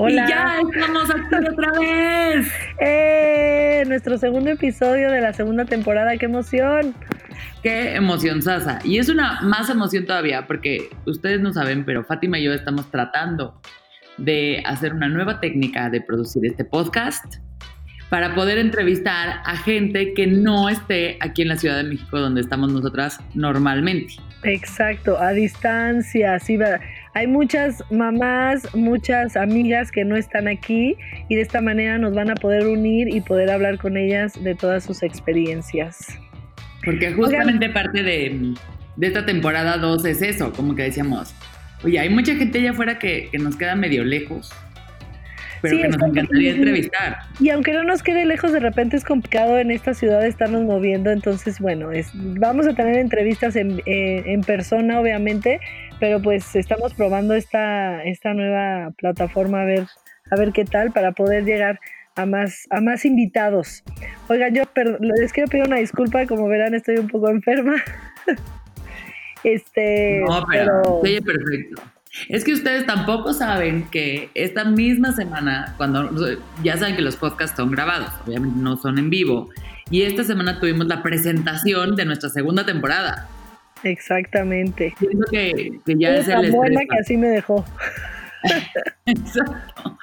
Hola. Y ya estamos aquí otra vez. ¡Eh! Nuestro segundo episodio de la segunda temporada. ¡Qué emoción! Qué emoción, Sasa. Y es una más emoción todavía porque ustedes no saben, pero Fátima y yo estamos tratando de hacer una nueva técnica de producir este podcast para poder entrevistar a gente que no esté aquí en la Ciudad de México donde estamos nosotras normalmente. Exacto, a distancia, sí, hay muchas mamás, muchas amigas que no están aquí y de esta manera nos van a poder unir y poder hablar con ellas de todas sus experiencias. Porque justamente parte de, esta temporada 2 es eso, como que decíamos, oye, hay mucha gente allá afuera que, que nos queda medio lejos pero que nos encantaría entrevistar. Y aunque no nos quede lejos, de repente es complicado en esta ciudad estarnos moviendo, entonces bueno, es, vamos a tener entrevistas en, eh, en persona, obviamente, pero pues estamos probando esta, esta nueva plataforma a ver, a ver qué tal para poder llegar a más, a más invitados. Oigan, yo les quiero pedir una disculpa, como verán estoy un poco enferma. este, no, pero, pero... perfecto. Es que ustedes tampoco saben que esta misma semana, cuando ya saben que los podcasts son grabados, obviamente no son en vivo, y esta semana tuvimos la presentación de nuestra segunda temporada. Exactamente. Siento que, ya es, el buena que así me dejó. Exacto.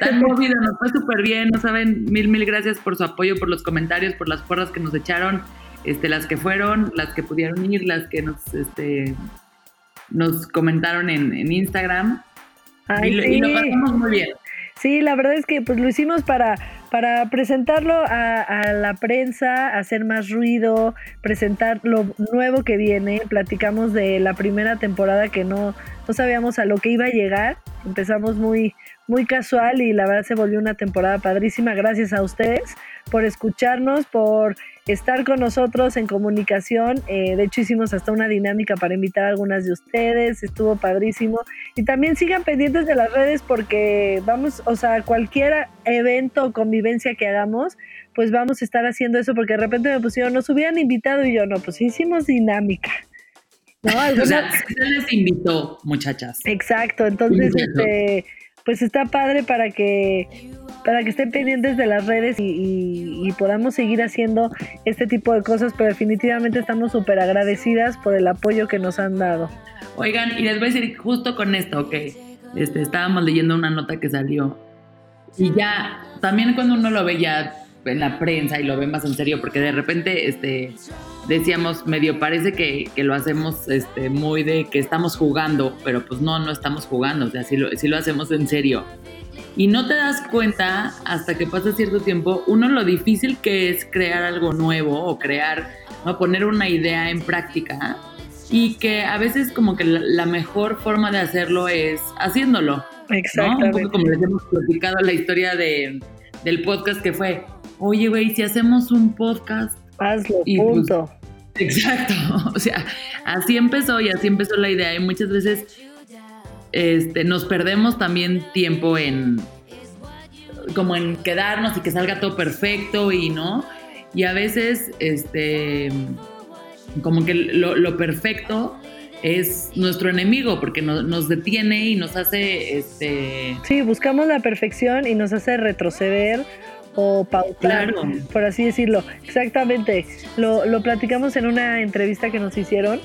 Tan movida, nos fue súper bien, no saben, mil, mil gracias por su apoyo, por los comentarios, por las porras que nos echaron, este, las que fueron, las que pudieron ir, las que nos, este, nos comentaron en, Instagram. y, lo, pasamos muy bien. Sí, la verdad es que pues lo hicimos para, para presentarlo a, la prensa, hacer más ruido, presentar lo nuevo que viene. Platicamos de la primera temporada que no, no sabíamos a lo que iba a llegar. Empezamos muy, muy casual y la verdad se volvió una temporada padrísima. Gracias a ustedes por escucharnos, por estar con nosotros en comunicación. Eh, de hecho, hicimos hasta una dinámica para invitar a algunas de ustedes. Estuvo padrísimo. Y también sigan pendientes de las redes porque vamos, o sea, cualquier evento o convivencia que hagamos, pues vamos a estar haciendo eso porque de repente me pusieron, nos hubieran invitado y yo, no, pues hicimos dinámica. ¿No? O sea, se les invitó, muchachas. Exacto, entonces, este, pues está padre para que para que estén pendientes de las redes y, podamos seguir haciendo este tipo de cosas, pero definitivamente estamos súper agradecidas por el apoyo que nos han dado. Oigan, y les voy a decir justo con esto, que este, estábamos leyendo una nota que salió. Y ya, también cuando uno lo ve ya en la prensa y lo ve más en serio, porque de repente este, decíamos, medio parece que, lo hacemos este, muy de que estamos jugando, pero pues no, no estamos jugando, o sea, sí lo, sí lo hacemos en serio. Y no te das cuenta hasta que pasa cierto tiempo, uno lo difícil que es crear algo nuevo o crear, o poner una idea en práctica y que a veces como que la, mejor forma de hacerlo es haciéndolo. Exactamente. Un poco como les hemos platicado la historia de, del podcast que fue, oye, güey, si hacemos un podcast... Hazlo, y pues, punto. exacto. O sea, así empezó y así empezó la idea y muchas veces este, nos perdemos también tiempo en como en quedarnos y que salga todo perfecto y no. Y a veces, este, como que lo, perfecto es nuestro enemigo porque nos detiene y nos hace, este... Sí, buscamos la perfección y nos hace retroceder o pautar, por así decirlo. Exactamente. Lo, lo platicamos en una entrevista que nos hicieron,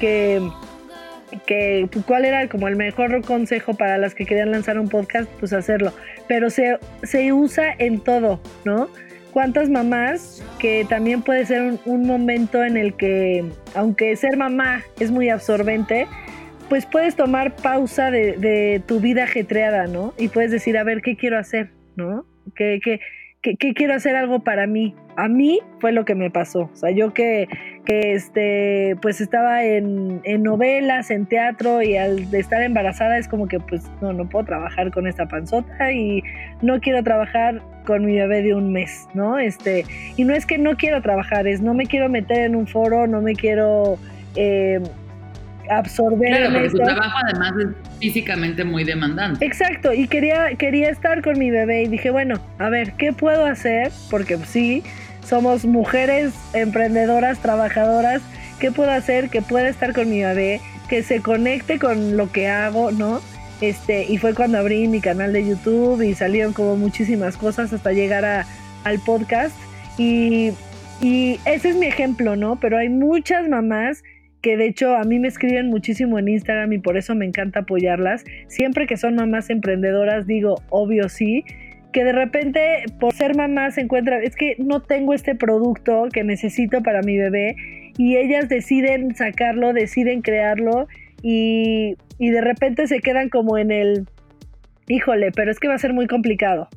que que cuál era como el mejor consejo para las que querían lanzar un podcast, pues hacerlo. Pero se, se usa en todo, ¿no? ¿Cuántas mamás que también puede ser un, momento en el que, aunque ser mamá es muy absorbente, pues puedes tomar pausa de, de, tu vida ajetreada, ¿no? Y puedes decir, a ver, ¿qué quiero hacer? ¿No? ¿Qué, qué, qué, quiero hacer algo para mí? A mí fue lo que me pasó. O sea, yo que, que este, pues estaba en, en novelas, en teatro y al de estar embarazada es como que pues no, no puedo trabajar con esta panzota y no quiero trabajar con mi bebé de un mes, ¿no? Este, y no es que no quiero trabajar, es no me quiero meter en un foro, no me quiero eh, absorber. Claro, porque su trabajo además es físicamente muy demandante. Exacto, y quería, quería estar con mi bebé y dije, bueno, a ver, ¿qué puedo hacer? Porque sí, somos mujeres emprendedoras, trabajadoras, ¿qué puedo hacer que pueda estar con mi bebé? Que se conecte con lo que hago, ¿no? Este, y fue cuando abrí mi canal de YouTube y salieron como muchísimas cosas hasta llegar a, al podcast. Y, y ese es mi ejemplo, ¿no? Pero hay muchas mamás que de hecho a mí me escriben muchísimo en Instagram y por eso me encanta apoyarlas. Siempre que son mamás emprendedoras digo, obvio sí, que de repente por ser mamá se encuentran, es que no tengo este producto que necesito para mi bebé y ellas deciden sacarlo, deciden crearlo y, y de repente se quedan como en el, híjole, pero es que va a ser muy complicado.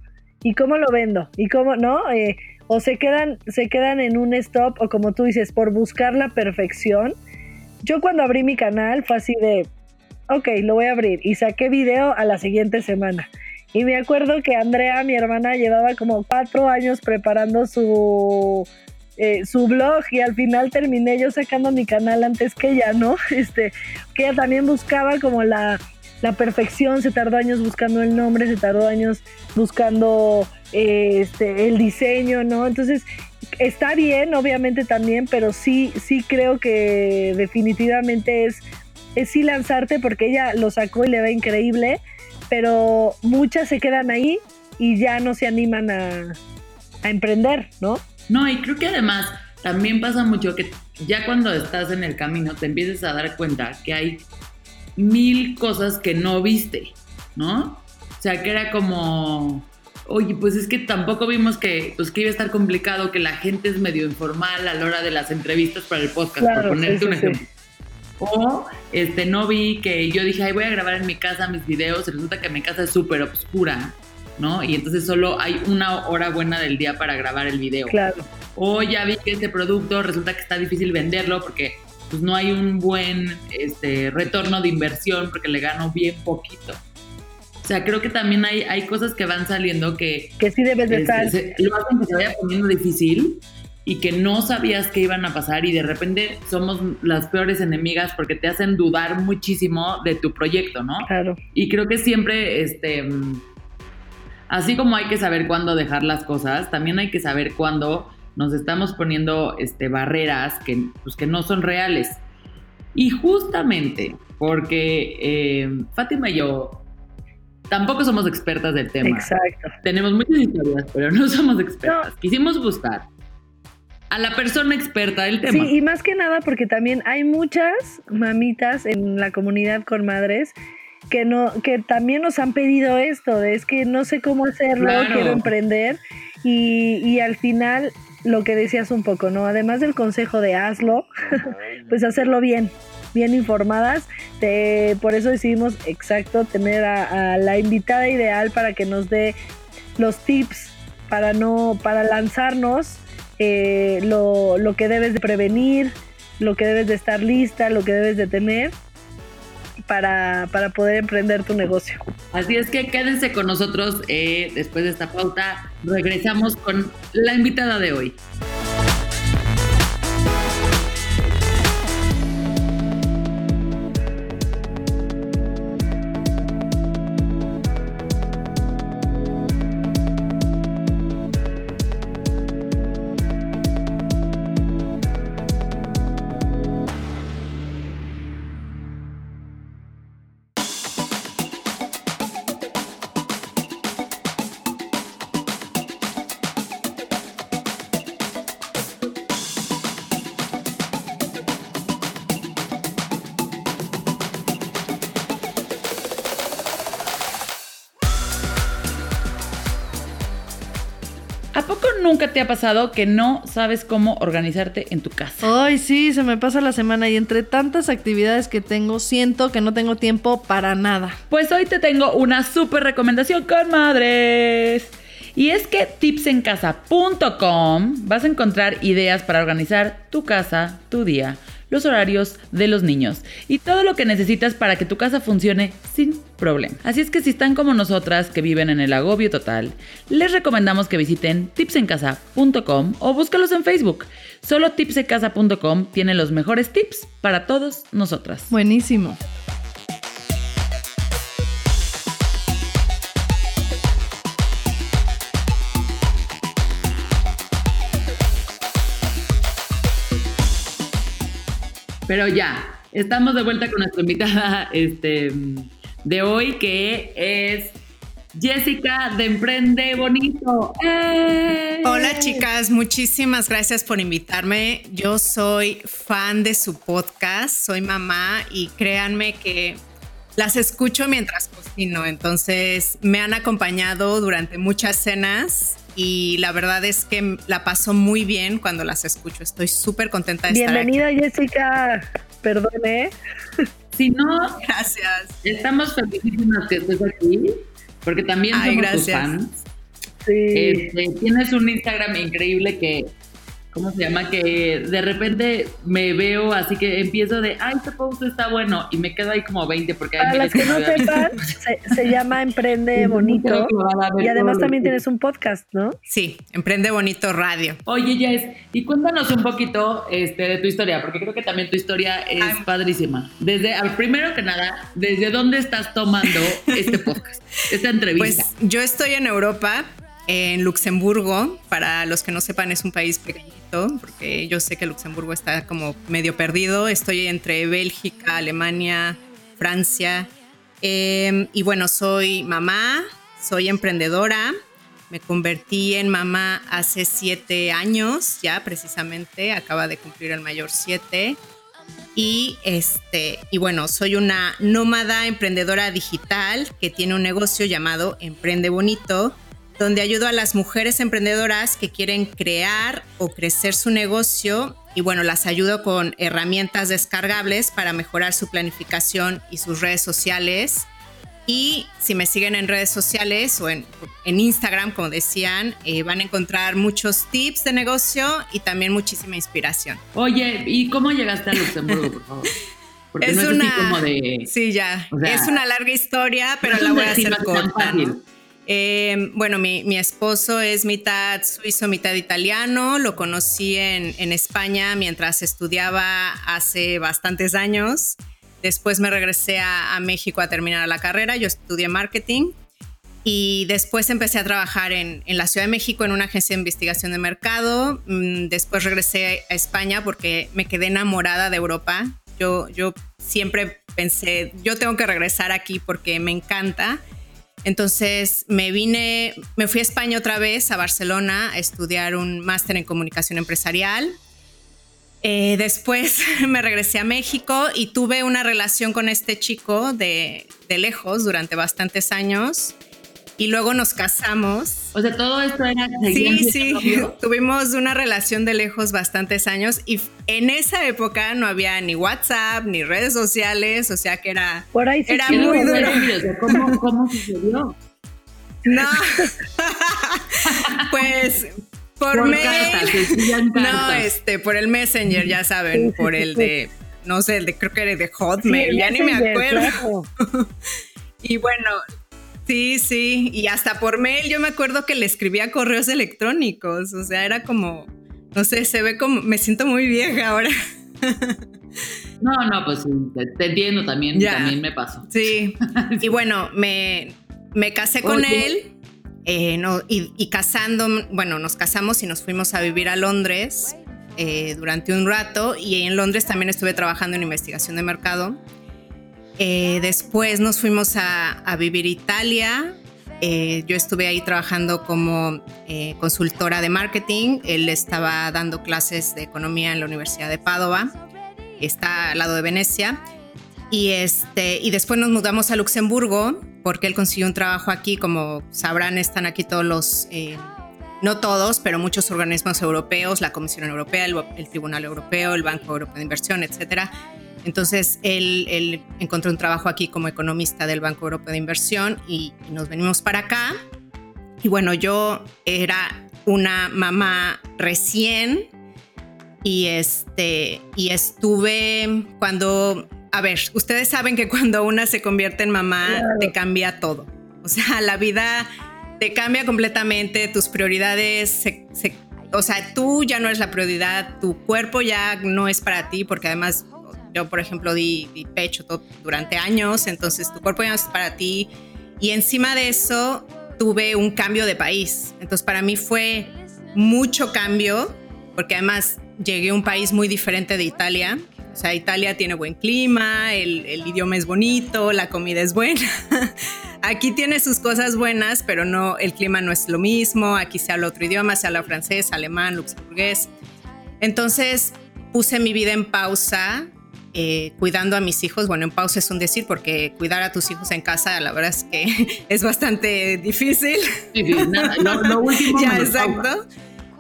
¿Y cómo lo vendo? ¿Y cómo no? Eh, o se quedan, se quedan en un stop o como tú dices, por buscar la perfección yo cuando abrí mi canal fue así de, ok, lo voy a abrir y saqué video a la siguiente semana. Y me acuerdo que Andrea, mi hermana, llevaba como cuatro años preparando su, eh, su blog y al final terminé yo sacando mi canal antes que ella, ¿no? Este, que ella también buscaba como la, la perfección, se tardó años buscando el nombre, se tardó años buscando eh, este, el diseño, ¿no? Entonces está bien, obviamente también, pero sí, sí creo que definitivamente es, es sí lanzarte porque ella lo sacó y le va increíble, pero muchas se quedan ahí y ya no se animan a, a emprender, ¿no? No, y creo que además también pasa mucho que ya cuando estás en el camino te empiezas a dar cuenta que hay mil cosas que no viste, ¿no? O sea, que era como oye, pues es que tampoco vimos que, pues que iba a estar complicado, que la gente es medio informal a la hora de las entrevistas para el podcast, por ponerte un ejemplo. O este, no vi que yo dije, ay, voy a grabar en mi casa mis videos, y resulta que mi casa es súper oscura, ¿no? Y entonces solo hay una hora buena del día para grabar el video. Claro. O ya vi que este producto resulta que está difícil venderlo porque pues no hay un buen este, retorno de inversión porque le gano bien poquito. O sea, creo que también hay, hay cosas que van saliendo que... Que sí debes de estar. lo hacen que se vaya poniendo difícil y que no sabías que iban a pasar y de repente somos las peores enemigas porque te hacen dudar muchísimo de tu proyecto, ¿no? Claro. Y creo que siempre, este, así como hay que saber cuándo dejar las cosas, también hay que saber cuándo nos estamos poniendo este, barreras que, pues, que no son reales. Y justamente porque eh, Fátima y yo tampoco somos expertas del tema. Exacto. Tenemos muchas historias, pero no somos expertas. Quisimos buscar a la persona experta del tema. Sí, y más que nada porque también hay muchas mamitas en la comunidad con madres que no que también nos han pedido esto, de es que no sé cómo hacerlo, quiero emprender y, y al final lo que decías un poco, ¿no? Además del consejo de hazlo, pues hacerlo bien, bien informadas. por eso decidimos exacto tener a, la invitada ideal para que nos dé los tips para no para lanzarnos eh, lo, lo, que debes de prevenir, lo que debes de estar lista, lo que debes de tener para, para poder emprender tu negocio. Así es que quédense con nosotros eh, después de esta pauta. Regresamos con la invitada de hoy. Nunca te ha pasado que no sabes cómo organizarte en tu casa? Ay, sí, se me pasa la semana y entre tantas actividades que tengo, siento que no tengo tiempo para nada. Pues hoy te tengo una súper recomendación con madres. Y es que tipsencasa.com vas a encontrar ideas para organizar tu casa, tu día los horarios de los niños y todo lo que necesitas para que tu casa funcione sin problema. Así es que si están como nosotras que viven en el agobio total, les recomendamos que visiten tipsencasa.com o búscalos en Facebook. Solo tipsencasa.com tiene los mejores tips para todos nosotras. Buenísimo. Pero ya, estamos de vuelta con nuestra invitada este, de hoy, que es Jessica de Emprende Bonito. Hola chicas, muchísimas gracias por invitarme. Yo soy fan de su podcast, soy mamá y créanme que las escucho mientras cocino, entonces me han acompañado durante muchas cenas y la verdad es que la paso muy bien cuando las escucho. Estoy súper contenta de Bienvenida, estar aquí. Jessica. Perdone. Si no, gracias. Estamos felicísimas que estés aquí, porque también somos tus fans. Sí. Este, tienes un Instagram increíble que ¿cómo se llama? Que de repente me veo así que empiezo de, ay, este post está bueno, y me quedo ahí como 20 porque... Para las que no sepan, se, llama Emprende Bonito, y además también tienes un podcast, ¿no? Sí, Emprende Bonito Radio. Oye, Jess, y cuéntanos un poquito este, de tu historia, porque creo que también tu historia es padrísima. Desde, al primero que nada, ¿desde dónde estás tomando este podcast, esta entrevista? Pues yo estoy en Europa, en Luxemburgo. Para los que no sepan, es un país porque yo sé que Luxemburgo está como medio perdido. Estoy entre Bélgica, Alemania, Francia. Em, y bueno, soy mamá, soy emprendedora. Me convertí en mamá hace siete años, ya precisamente, acaba de cumplir el mayor siete. Y este, y bueno, soy una nómada emprendedora digital que tiene un negocio llamado Emprende Bonito, donde ayudo a las mujeres emprendedoras que quieren crear o crecer su negocio y bueno, las ayudo con herramientas descargables para mejorar su planificación y sus redes sociales. Y si me siguen en redes sociales o en, Instagram, como decían, eh, van a encontrar muchos tips de negocio y también muchísima inspiración. Oye, ¿y cómo llegaste a Luxemburgo, por favor? Porque es, una, como de... Sí, ya. es una larga historia, pero la voy a hacer corta. Eh, bueno, mi, esposo es mitad suizo, mitad italiano. Lo conocí en, España mientras estudiaba hace bastantes años. Después me regresé a, México a terminar la carrera. Yo estudié marketing y después empecé a trabajar en, la Ciudad de México en una agencia de investigación de mercado. Mm, después regresé a España porque me quedé enamorada de Europa. Yo, yo siempre pensé, yo tengo que regresar aquí porque me encanta entonces me vine, me fui a España otra vez, a Barcelona, a estudiar un máster en comunicación empresarial. Eh, después me regresé a México y tuve una relación con este chico de, de lejos durante bastantes años y luego nos casamos. O sea, todo esto era... Sí, sí, tuvimos una relación de lejos bastantes años y en esa época no había ni WhatsApp ni redes sociales, o sea que era, Por ahí era muy duro. ¿Cómo, ¿Cómo sucedió? No, pues por, mail. no, este, por el Messenger, ya saben, por el de, no sé, el de, creo que era de Hotmail, ya ni me acuerdo. y bueno, Sí, sí, y hasta por mail yo me acuerdo que le escribía correos electrónicos, o sea, era como, no sé, se ve como, me siento muy vieja ahora. No, no, pues te, entiendo también, también me pasó. Sí, y bueno, me, me casé con él eh, no, y, casando, bueno, nos casamos y nos fuimos a vivir a Londres eh, durante un rato y en Londres también estuve trabajando en investigación de mercado eh, después nos fuimos a, vivir a Italia. Eh, yo estuve ahí trabajando como eh, consultora de marketing. Él estaba dando clases de economía en la Universidad de Padova. Está al lado de Venecia. Y, este, y después nos mudamos a Luxemburgo porque él consiguió un trabajo aquí. Como sabrán, están aquí todos los no todos, pero muchos organismos europeos, la Comisión Europea, el, Tribunal Europeo, el Banco Europeo de Inversión, etcétera. Entonces él, encontró un trabajo aquí como economista del Banco Europeo de Inversión y, nos venimos para acá. Y bueno, yo era una mamá recién y este y estuve cuando a ver, ustedes saben que cuando una se convierte en mamá te cambia todo. O sea, la vida te cambia completamente, tus prioridades o sea, tú ya no eres la prioridad, tu cuerpo ya no es para ti, porque además yo, por ejemplo, di, pecho durante años, entonces tu cuerpo ya no es para ti. Y encima de eso, tuve un cambio de país. Entonces, para mí fue mucho cambio, porque además llegué a un país muy diferente de Italia. O sea, Italia tiene buen clima, el, el idioma es bonito, la comida es buena. Aquí tiene sus cosas buenas, pero no, el clima no es lo mismo. Aquí se habla otro idioma, se habla francés, alemán, luxemburgués. Entonces puse mi vida en pausa, eh, cuidando a mis hijos. Bueno, en pausa es un decir, porque cuidar a tus hijos en casa, la verdad es que es bastante difícil. Sí, lo, último. ya, exacto.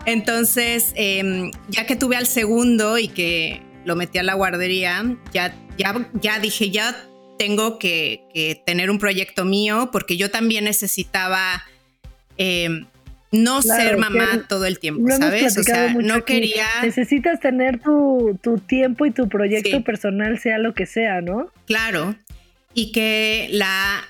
Entonces, em, ya que tuve al segundo y que lo metí a la guardería, ya, ya, ya dije, ya tengo que, tener un proyecto mío porque yo también necesitaba em, no ser mamá todo el tiempo, ¿sabes? O sea, no quería... Necesitas tener tu, tiempo y tu proyecto personal, sea lo que sea, ¿no? Claro. Y que la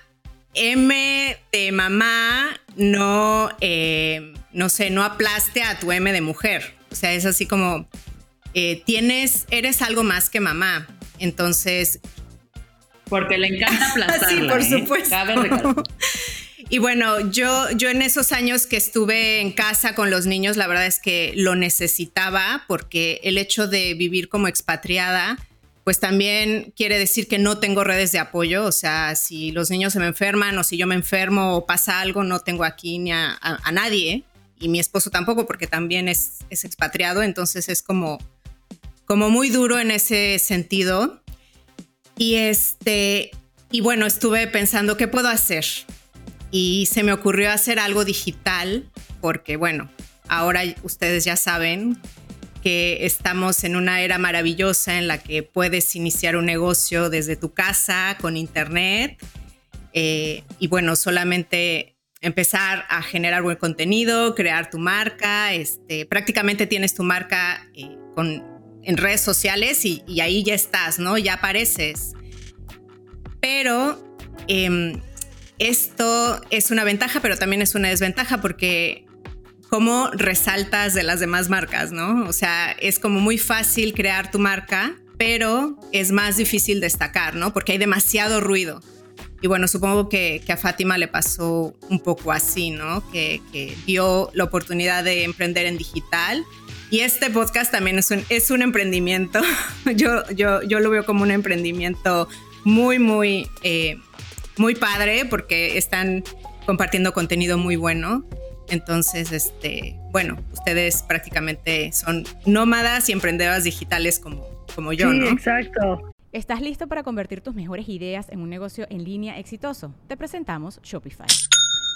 M de mamá no, em, no sé, no aplaste a tu M de mujer. O sea, es así como, eh, tienes, eres algo más que mamá. Entonces, porque le encanta aplastarla. sí, por ¿eh? y bueno, yo, yo en esos años que estuve en casa con los niños, la verdad es que lo necesitaba porque el hecho de vivir como expatriada, pues también quiere decir que no tengo redes de apoyo. O sea, si los niños se me enferman o si yo me enfermo o pasa algo, no tengo aquí ni a, nadie. Y mi esposo tampoco, porque también es, es expatriado. Entonces es como, como muy duro en ese sentido. Y este, y bueno, estuve pensando qué puedo hacer. Y se me ocurrió hacer algo digital, porque bueno, ahora ustedes ya saben que estamos en una era maravillosa en la que puedes iniciar un negocio desde tu casa con internet. Eh, y bueno, solamente empezar a generar buen contenido, crear tu marca, este, prácticamente tienes tu marca eh, con en redes sociales y, ahí ya estás, ¿no? Ya apareces. Pero em, esto es una ventaja, pero también es una desventaja porque cómo resaltas de las demás marcas, ¿no? O sea, es como muy fácil crear tu marca, pero es más difícil destacar, ¿no? Porque hay demasiado ruido. Y bueno, supongo que, a Fátima le pasó un poco así, ¿no? Que, dio la oportunidad de emprender en digital y este podcast también es un, es un emprendimiento. yo, yo, yo lo veo como un emprendimiento muy, muy, eh, muy padre porque están compartiendo contenido muy bueno. Entonces, este, bueno, ustedes prácticamente son nómadas y emprendedoras digitales como, como yo, sí, Exacto. ¿Estás listo para convertir tus mejores ideas en un negocio en línea exitoso? Te presentamos Shopify.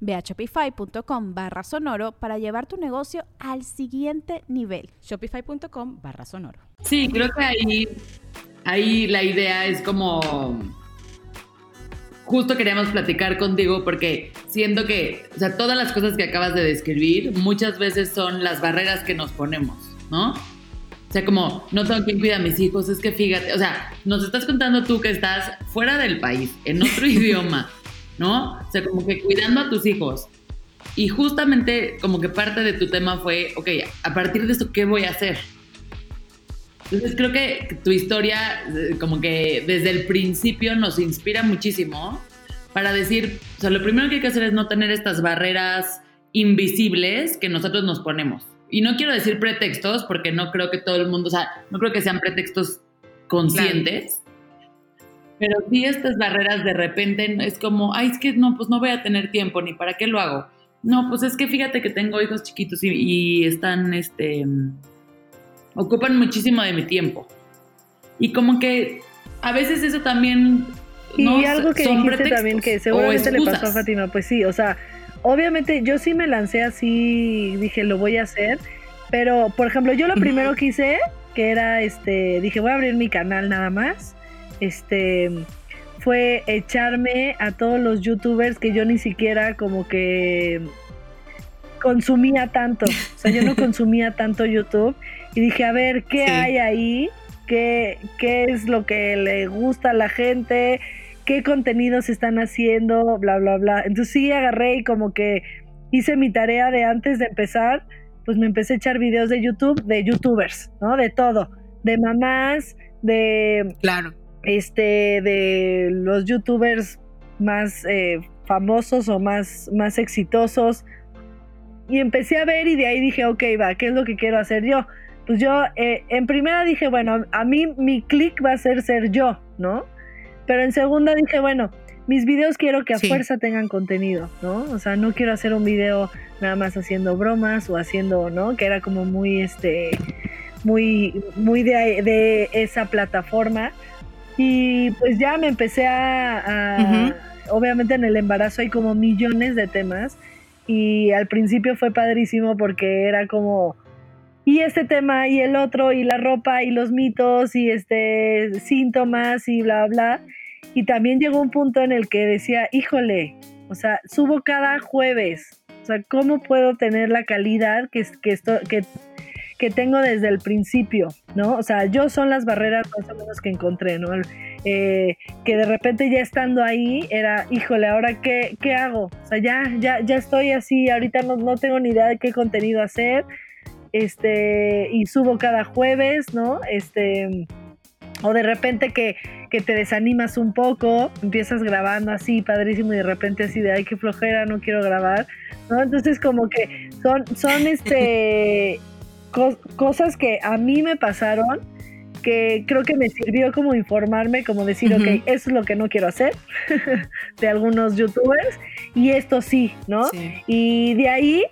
Ve a shopify.com barra sonoro para llevar tu negocio al siguiente nivel. Shopify.com barra sonoro. Sí, creo que ahí, ahí la idea es como... Justo queríamos platicar contigo porque siento que, o sea, todas las cosas que acabas de describir muchas veces son las barreras que nos ponemos, ¿no? O sea, como, no tengo quien cuida a mis hijos, es que fíjate, o sea, nos estás contando tú que estás fuera del país, en otro idioma, ¿no? O sea, como que cuidando a tus hijos. Y justamente como que parte de tu tema fue, ok, a partir de esto, ¿qué voy a hacer? Entonces creo que tu historia eh, como que desde el principio nos inspira muchísimo para decir, o sea, lo primero que hay que hacer es no tener estas barreras invisibles que nosotros nos ponemos. Y no quiero decir pretextos porque no creo que todo el mundo, o sea, no creo que sean pretextos conscientes. Pero sí estas barreras de repente es como, ay, es que no, pues no voy a tener tiempo, ni para qué lo hago. No, pues es que fíjate que tengo hijos chiquitos y, están, este, ocupan muchísimo de mi tiempo. Y como que a veces eso también... Y algo que dijiste también que seguramente le pasó a Fátima, pues sí, o sea, obviamente yo sí me lancé así, dije, lo voy a hacer, pero por ejemplo, yo lo primero que hice, que era, este, dije, voy a abrir mi canal nada más, este, fue echarme a todos los youtubers que yo ni siquiera como que consumía tanto, o sea, yo no consumía tanto YouTube y dije, a ver, ¿qué hay ahí? ¿Qué, ¿Qué es lo que le gusta a la gente? qué contenidos están haciendo, bla, bla, bla. Entonces sí agarré y como que hice mi tarea de antes de empezar, pues me empecé a echar videos de YouTube, de youtubers, ¿no? De todo, de mamás, de... Claro. Este, de los youtubers más eh, famosos o más, más exitosos. Y empecé a ver y de ahí dije, ok, va, ¿qué es lo que quiero hacer yo? Pues yo, eh, en primera dije, bueno, a mí mi click va a ser ser yo, ¿no? Pero en segunda dije, bueno, mis videos quiero que a fuerza tengan contenido, ¿no? O sea, no quiero hacer un video nada más haciendo bromas o haciendo, ¿no? Que era como muy, este, muy, muy de, esa plataforma. Y pues ya me empecé a, obviamente en el embarazo hay como millones de temas. Y al principio fue padrísimo porque era como y este tema y el otro y la ropa y los mitos y este síntomas y bla bla. Y también llegó un punto en el que decía, híjole, o sea, subo cada jueves. O sea, ¿cómo puedo tener la calidad que, que, esto, que, que tengo desde el principio? ¿No? O sea, yo son las barreras más o menos que encontré, ¿no? Eh, que de repente ya estando ahí era, híjole, ¿ahora qué, qué hago? O sea, ya, ya, ya estoy así, ahorita no, no tengo ni idea de qué contenido hacer. Este, y subo cada jueves, ¿no? Este o de repente que, te desanimas un poco, empiezas grabando así, padrísimo, y de repente así de, ay, qué flojera, no quiero grabar, ¿no? Entonces como que son, son este, cosas que a mí me pasaron, que creo que me sirvió como informarme, como decir, ok, eso es lo que no quiero hacer de algunos youtubers, y esto sí, ¿no? Y de ahí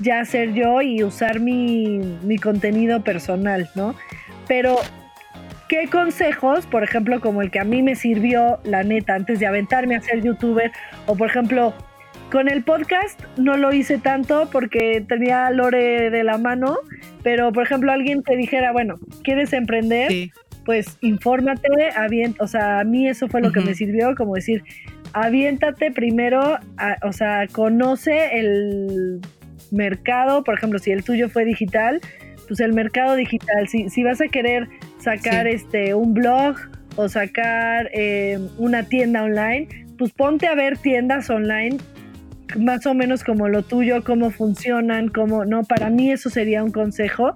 ya ser yo y usar mi, mi contenido personal, ¿no? Pero ¿Qué consejos, por ejemplo, como el que a mí me sirvió, la neta, antes de aventarme a ser youtuber, o por ejemplo, con el podcast no lo hice tanto porque tenía Lore de la mano, pero por ejemplo, alguien te dijera, bueno, ¿quieres emprender? Pues infórmate, avienta, o sea, a mí eso fue lo que me sirvió, como decir, aviéntate primero, o sea, conoce el mercado, por ejemplo, si el tuyo fue digital, pues el mercado digital, si, si vas a querer sacar este un blog o sacar eh, una tienda online, pues ponte a ver tiendas online más o menos como lo tuyo, cómo funcionan, cómo no, para mí eso sería un consejo.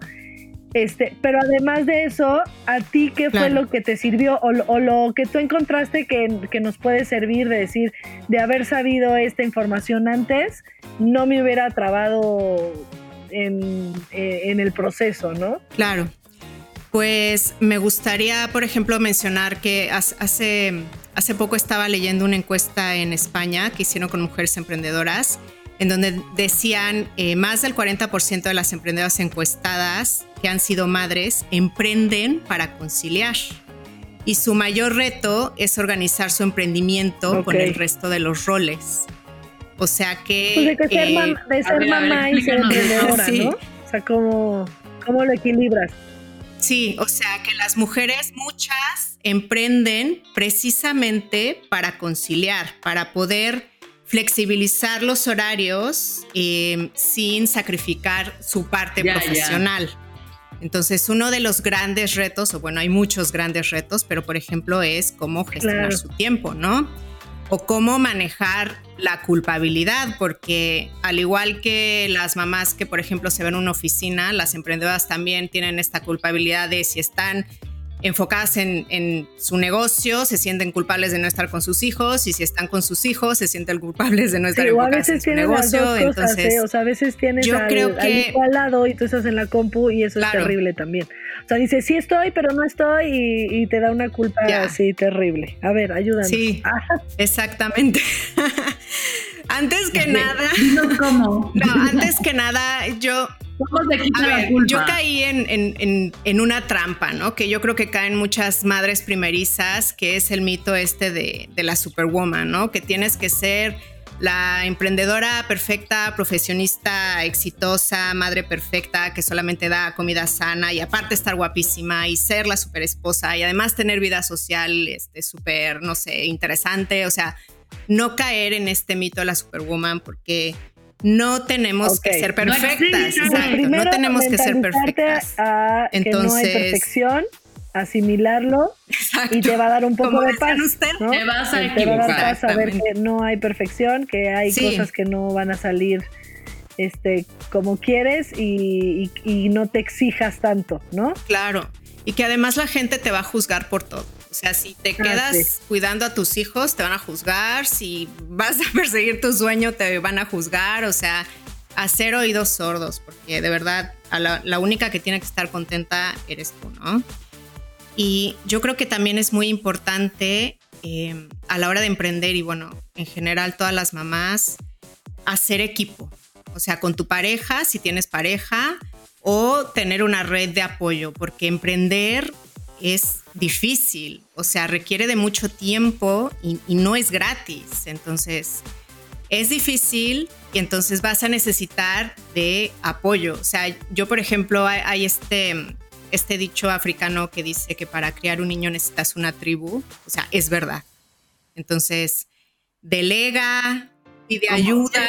Este, pero además de eso, ¿a ti qué fue lo que te sirvió o, lo que tú encontraste que, que, nos puede servir de decir, de haber sabido esta información antes, no me hubiera trabado en, eh, en el proceso, ¿no? Claro. Pues me gustaría, por ejemplo, mencionar que hace, hace poco estaba leyendo una encuesta en España que hicieron con mujeres emprendedoras, en donde decían eh, más del 40% de las emprendedoras encuestadas que han sido madres emprenden para conciliar. Y su mayor reto es organizar su emprendimiento con el resto de los roles. O sea que... Pues de, ser, mamá y ser emprendedora, ¿no? O sea, ¿cómo, ¿cómo lo equilibras? Sí, o sea que las mujeres, muchas, emprenden precisamente para conciliar, para poder flexibilizar los horarios eh, sin sacrificar su parte profesional. Entonces, uno de los grandes retos, o bueno, hay muchos grandes retos, pero por ejemplo es cómo gestionar su tiempo, ¿no? O cómo manejar la culpabilidad, porque al igual que las mamás que, por ejemplo, se ven en una oficina, las emprendedoras también tienen esta culpabilidad de si están enfocadas en, su negocio, se sienten culpables de no estar con sus hijos y si están con sus hijos se sienten culpables de no estar enfocadas en su negocio. Entonces, ¿eh? o sea, a veces tienes yo al, creo que, al, lado y tú estás en la compu y eso es terrible también. O sea, dices, sí estoy, pero no estoy y, te da una culpa así terrible. A ver, ayúdame. Sí, exactamente. antes que nada, ¿cómo? no, antes que nada, yo yo caí en, una trampa, ¿no? Que yo creo que caen muchas madres primerizas, que es el mito este de, la superwoman, ¿no? Que tienes que ser la emprendedora perfecta, profesionista exitosa, madre perfecta, que solamente da comida sana y aparte estar guapísima y ser la super esposa y además tener vida social este, súper, no sé, interesante. O sea, no caer en este mito de la superwoman porque no tenemos que ser perfectas. No, tenemos que ser perfectas. Entonces, que no hay perfección, asimilarlo y te va a dar un poco de paz. Te vas a equivocar. Te va a dar paz saber que no hay perfección, que hay cosas que no van a salir este, como quieres y, y no te exijas tanto, ¿no? Claro. Y que además la gente te va a juzgar por todo. O sea, si te ah, quedas cuidando a tus hijos, te van a juzgar. Si vas a perseguir tu sueño, te van a juzgar. O sea, hacer oídos sordos, porque de verdad, la, única que tiene que estar contenta eres tú, ¿no? Y yo creo que también es muy importante em, a la hora de emprender y bueno, en general todas las mamás, hacer equipo. O sea, con tu pareja, si tienes pareja, o tener una red de apoyo, porque emprender es difícil, o sea, requiere de mucho tiempo y, no es gratis. Entonces, es difícil y entonces vas a necesitar de apoyo. O sea, yo, por ejemplo, hay, este, este dicho africano que dice que para criar un niño necesitas una tribu. O sea, es verdad. Entonces, delega, pide ayuda.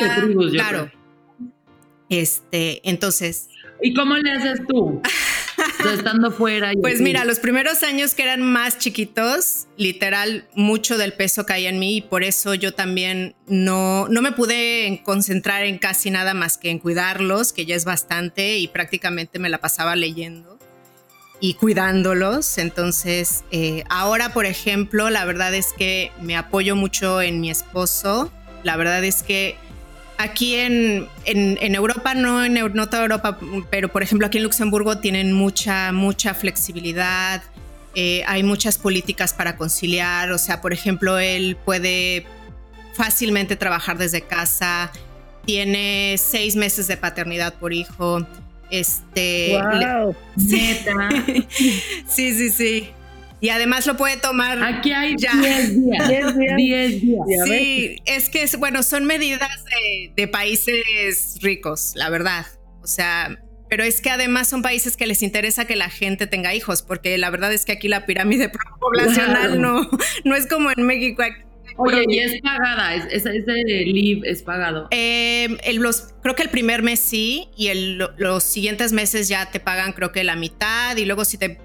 claro. Este, entonces. ¿Y cómo le haces tú? estando fuera. pues mira, los primeros años que eran más chiquitos, literal, mucho del peso caía en mí y por eso yo también no, no me pude concentrar en casi nada más que en cuidarlos, que ya es bastante y prácticamente me la pasaba leyendo y cuidándolos. Entonces, eh, ahora, por ejemplo, la verdad es que me apoyo mucho en mi esposo. La verdad es que Aquí en, Europa, no en no toda Europa, pero por ejemplo aquí en Luxemburgo tienen mucha, mucha flexibilidad, eh, hay muchas políticas para conciliar, o sea, por ejemplo, él puede fácilmente trabajar desde casa, tiene seis meses de paternidad por hijo, este... Wow, neta. sí, sí, sí. Y además lo puede tomar. Aquí hay 10 días. 10 días. Sí, es que, bueno, son medidas de, países ricos, la verdad. O sea, pero es que además son países que les interesa que la gente tenga hijos, porque la verdad es que aquí la pirámide poblacional no, no es como en México. Oye, y es pagada, ese leave es pagado. Eh, los, creo que el primer mes sí, y el, los siguientes meses ya te pagan creo que la mitad, y luego si te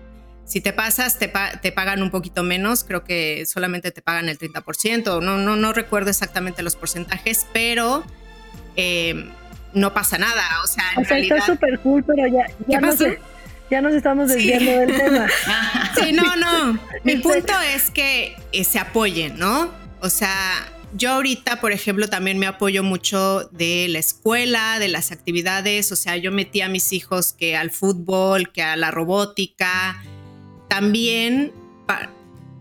si te pasas, te, pagan un poquito menos, creo que solamente te pagan el 30%, no, no, no recuerdo exactamente los porcentajes, pero eh, no pasa nada, o sea, en está súper cool, pero ya, ya, nos, ya nos estamos desviando del tema. sí, no, no, mi punto es que eh, se apoyen, ¿no? O sea, yo ahorita, por ejemplo, también me apoyo mucho de la escuela, de las actividades, o sea, yo metí a mis hijos que al fútbol, que a la robótica, también...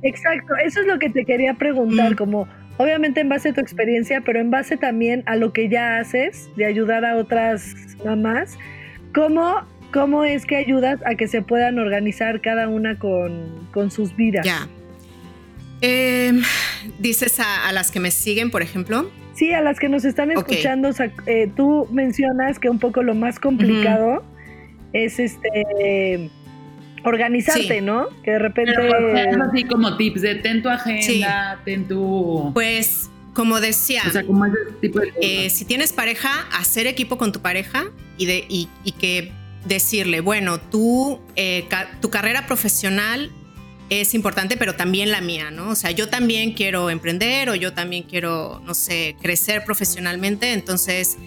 Exacto, eso es lo que te quería preguntar, mm. como obviamente en base a tu experiencia, pero en base también a lo que ya haces de ayudar a otras mamás, ¿cómo, cómo es que ayudas a que se puedan organizar cada una con, sus vidas? Ya. Em, Dices a, las que me siguen, por ejemplo. Sí, a las que nos están escuchando, eh, tú mencionas que un poco lo más complicado es este organizarte, ¿no? Que de repente... así como tips de ten tu agenda, ten tu... Pues como decía, o sea, como ese tipo de eh, si tienes pareja, hacer equipo con tu pareja y, de, y, que decirle, bueno, tú, eh, tu carrera profesional es importante, pero también la mía, ¿no? O sea, yo también quiero emprender o yo también quiero, no sé, crecer profesionalmente. Entonces,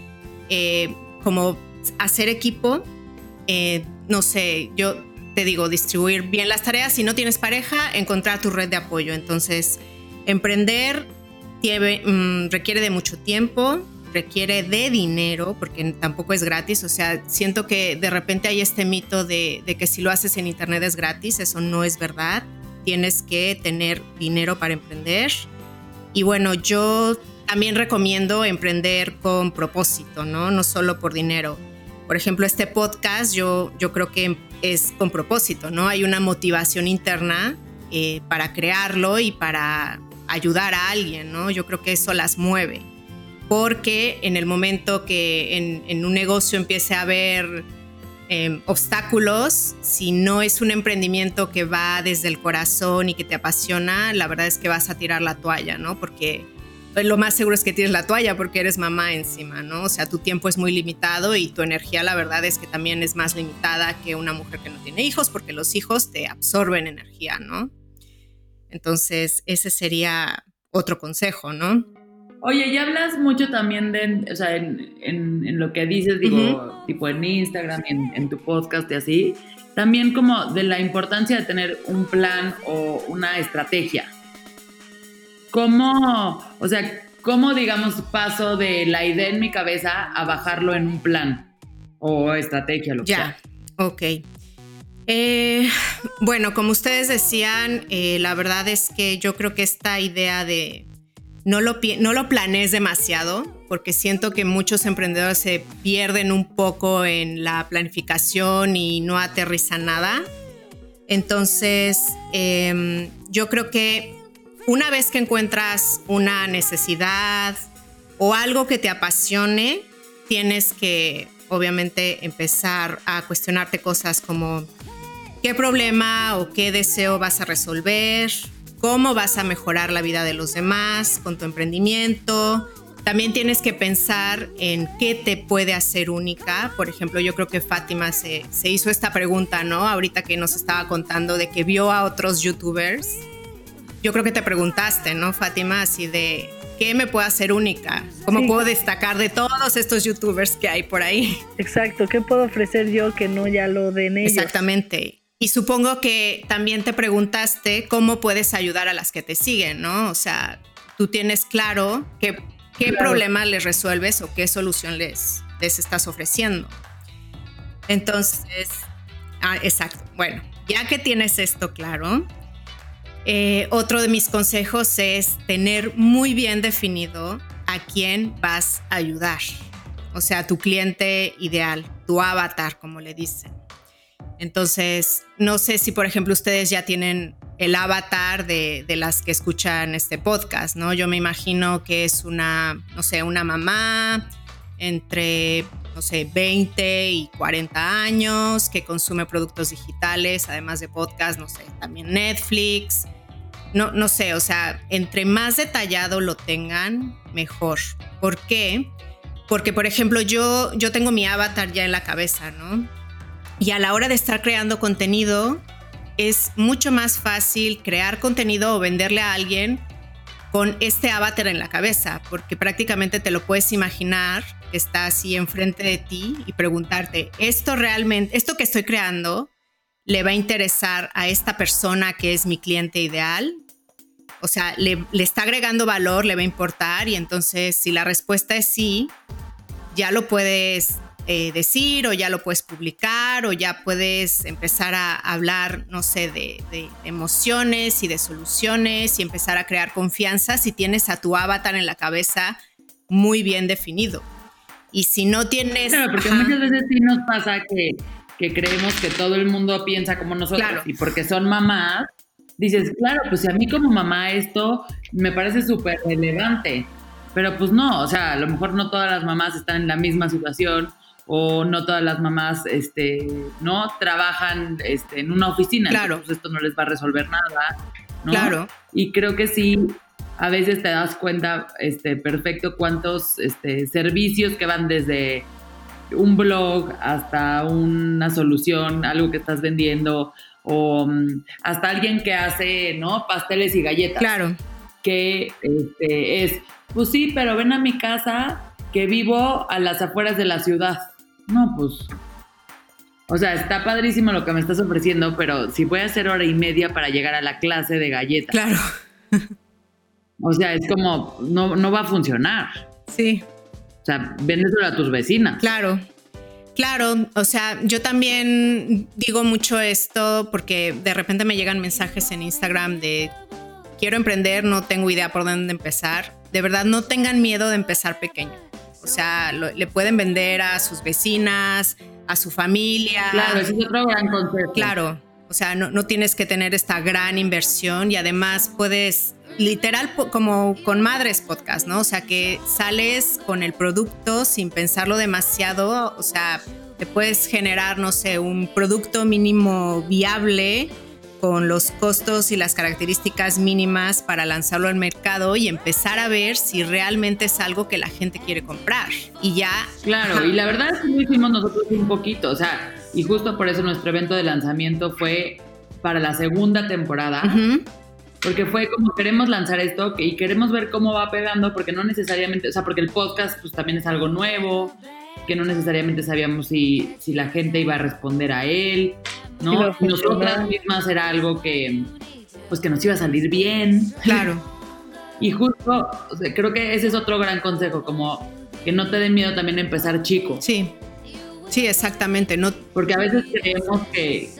eh, como hacer equipo, eh, no sé, yo te digo, distribuir bien las tareas. Si no tienes pareja, encontrar tu red de apoyo. Entonces, emprender mm, requiere de mucho tiempo, requiere de dinero, porque tampoco es gratis. O sea, siento que de repente hay este mito de, que si lo haces en Internet es gratis. Eso no es verdad. Tienes que tener dinero para emprender. Y bueno, yo también recomiendo emprender con propósito, ¿no? No solo por dinero. Por ejemplo, este podcast yo, yo creo que es con propósito, ¿no? Hay una motivación interna eh, para crearlo y para ayudar a alguien, ¿no? Yo creo que eso las mueve porque en el momento que en, un negocio empiece a haber em, obstáculos, si no es un emprendimiento que va desde el corazón y que te apasiona, la verdad es que vas a tirar la toalla, ¿no? Porque pues, lo más seguro es que tienes la toalla porque eres mamá encima, ¿no? O sea, tu tiempo es muy limitado y tu energía, la verdad es que también es más limitada que una mujer que no tiene hijos, porque los hijos te absorben energía, ¿no? Entonces, ese sería otro consejo, ¿no? Oye, ya hablas mucho también de, o sea, en, lo que dices, digo, tipo en Instagram, en, en, tu podcast y así, también como de la importancia de tener un plan o una estrategia. ¿Cómo, o sea, cómo, digamos, paso de la idea en mi cabeza a bajarlo en un plan o estrategia, lo que ya. ok. Eh, bueno, como ustedes decían, eh, la verdad es que yo creo que esta idea de no lo, planees demasiado, porque siento que muchos emprendedores se pierden un poco en la planificación y no aterrizan nada. Entonces, em, yo creo que una vez que encuentras una necesidad o algo que te apasione, tienes que obviamente empezar a cuestionarte cosas como qué problema o qué deseo vas a resolver, cómo vas a mejorar la vida de los demás con tu emprendimiento. También tienes que pensar en qué te puede hacer única. Por ejemplo, yo creo que Fátima se, hizo esta pregunta, ¿no? Ahorita que nos estaba contando de que vio a otros youtubers. Yo creo que te preguntaste, ¿no, Fátima? Así de, ¿qué me puede hacer única? ¿Cómo puedo destacar de todos estos youtubers que hay por ahí? Exacto, ¿qué puedo ofrecer yo que no ya lo den ellos? Exactamente. Y supongo que también te preguntaste cómo puedes ayudar a las que te siguen, ¿no? O sea, tú tienes claro qué, problema les resuelves o qué solución les, les estás ofreciendo. Entonces, ah, exacto. Bueno, ya que tienes esto claro, eh, otro de mis consejos es tener muy bien definido a quién vas a ayudar. O sea, tu cliente ideal, tu avatar, como le dicen. Entonces, no sé si, por ejemplo, ustedes ya tienen el avatar de, las que escuchan este podcast, ¿no? Yo me imagino que es una, no sé, una mamá entre, no sé, 20 y 40 años, que consume productos digitales, además de podcast, no sé, también Netflix. No, no sé, o sea, entre más detallado lo tengan, mejor. ¿Por qué? Porque, por ejemplo, yo, yo tengo mi avatar ya en la cabeza, ¿no? Y a la hora de estar creando contenido, es mucho más fácil crear contenido o venderle a alguien con este avatar en la cabeza, porque prácticamente te lo puedes imaginar que está así enfrente de ti y preguntarte, ¿esto realmente, esto que estoy creando, le va a interesar a esta persona que es mi cliente ideal? O sea, le, le está agregando valor, le va a importar y entonces si la respuesta es sí, ya lo puedes eh, decir o ya lo puedes publicar o ya puedes empezar a hablar, no sé, de, emociones y de soluciones y empezar a crear confianza si tienes a tu avatar en la cabeza muy bien definido. Y si no tienes... Claro, porque muchas veces sí nos pasa que, que, creemos que todo el mundo piensa como nosotros y porque son mamás, dices, claro, pues si a mí como mamá esto me parece súper relevante. Pero pues no, o sea, a lo mejor no todas las mamás están en la misma situación o no todas las mamás este, no trabajan este, en una oficina. Claro. esto no les va a resolver nada. Claro. Y creo que sí, a veces te das cuenta este, perfecto cuántos este, servicios que van desde un blog hasta una solución, algo que estás vendiendo o mm, hasta alguien que hace, ¿no? Pasteles y galletas. Claro. Que este, es, pues sí, pero ven a mi casa que vivo a las afueras de la ciudad. No, pues o sea, está padrísimo lo que me estás ofreciendo, pero si voy a hacer hora y media para llegar a la clase de galletas. Claro. o sea, es como, no, no va a funcionar. Sí. O sea, véndeselo a tus vecinas. Claro. Claro, o sea, yo también digo mucho esto porque de repente me llegan mensajes en Instagram de quiero emprender, no tengo idea por dónde empezar. De verdad, no tengan miedo de empezar pequeño. O sea, le pueden vender a sus vecinas, a su familia. Claro, ese es otro gran consejo. Claro, o sea, no, no tienes que tener esta gran inversión y además puedes, literal, como con Madres Podcast, ¿no? O sea, que sales con el producto sin pensarlo demasiado, o sea, te puedes generar, no sé, un producto mínimo viable con los costos y las características mínimas para lanzarlo al mercado y empezar a ver si realmente es algo que la gente quiere comprar. Y ya. Claro, y la verdad es que lo hicimos nosotros un poquito, o sea, y justo por eso nuestro evento de lanzamiento fue para la segunda temporada. Porque fue como queremos lanzar esto y queremos ver cómo va pegando, porque no necesariamente, o sea, porque el podcast pues también es algo nuevo, que no necesariamente sabíamos si, si la gente iba a responder a él. ¿No? Nosotras mismas era algo que, pues que nos iba a salir bien. Claro. y justo, creo que ese es otro gran consejo, como que no te dé miedo también empezar chico. Sí, sí, exactamente. No... Porque a veces creemos que,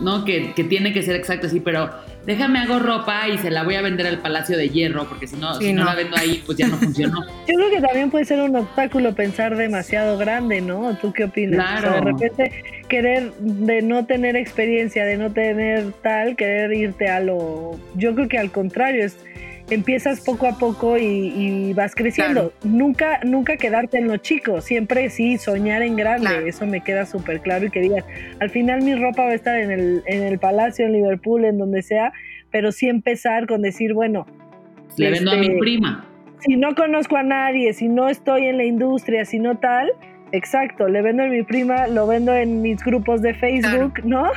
¿no? Que, que tiene que ser exacto así, pero déjame hago ropa y se la voy a vender al Palacio de Hierro, porque si no, si no. la vendo ahí, pues ya no funcionó. Yo creo que también puede ser un obstáculo pensar demasiado grande, ¿no? ¿Tú qué opinas? Claro. de repente querer de no tener experiencia, de no tener tal, querer irte a lo... Yo creo que al contrario, es empiezas poco a poco y, vas creciendo. Nunca, nunca quedarte en lo chico, siempre sí soñar en grande, eso me queda súper claro y que digas, al final mi ropa va a estar en el, en el palacio, en Liverpool, en donde sea, pero sí empezar con decir, bueno, le vendo a mi este, prima. Si no conozco a nadie, si no estoy en la industria, si no tal, Exacto, le vendo a mi prima, lo vendo en mis grupos de Facebook, ¿no?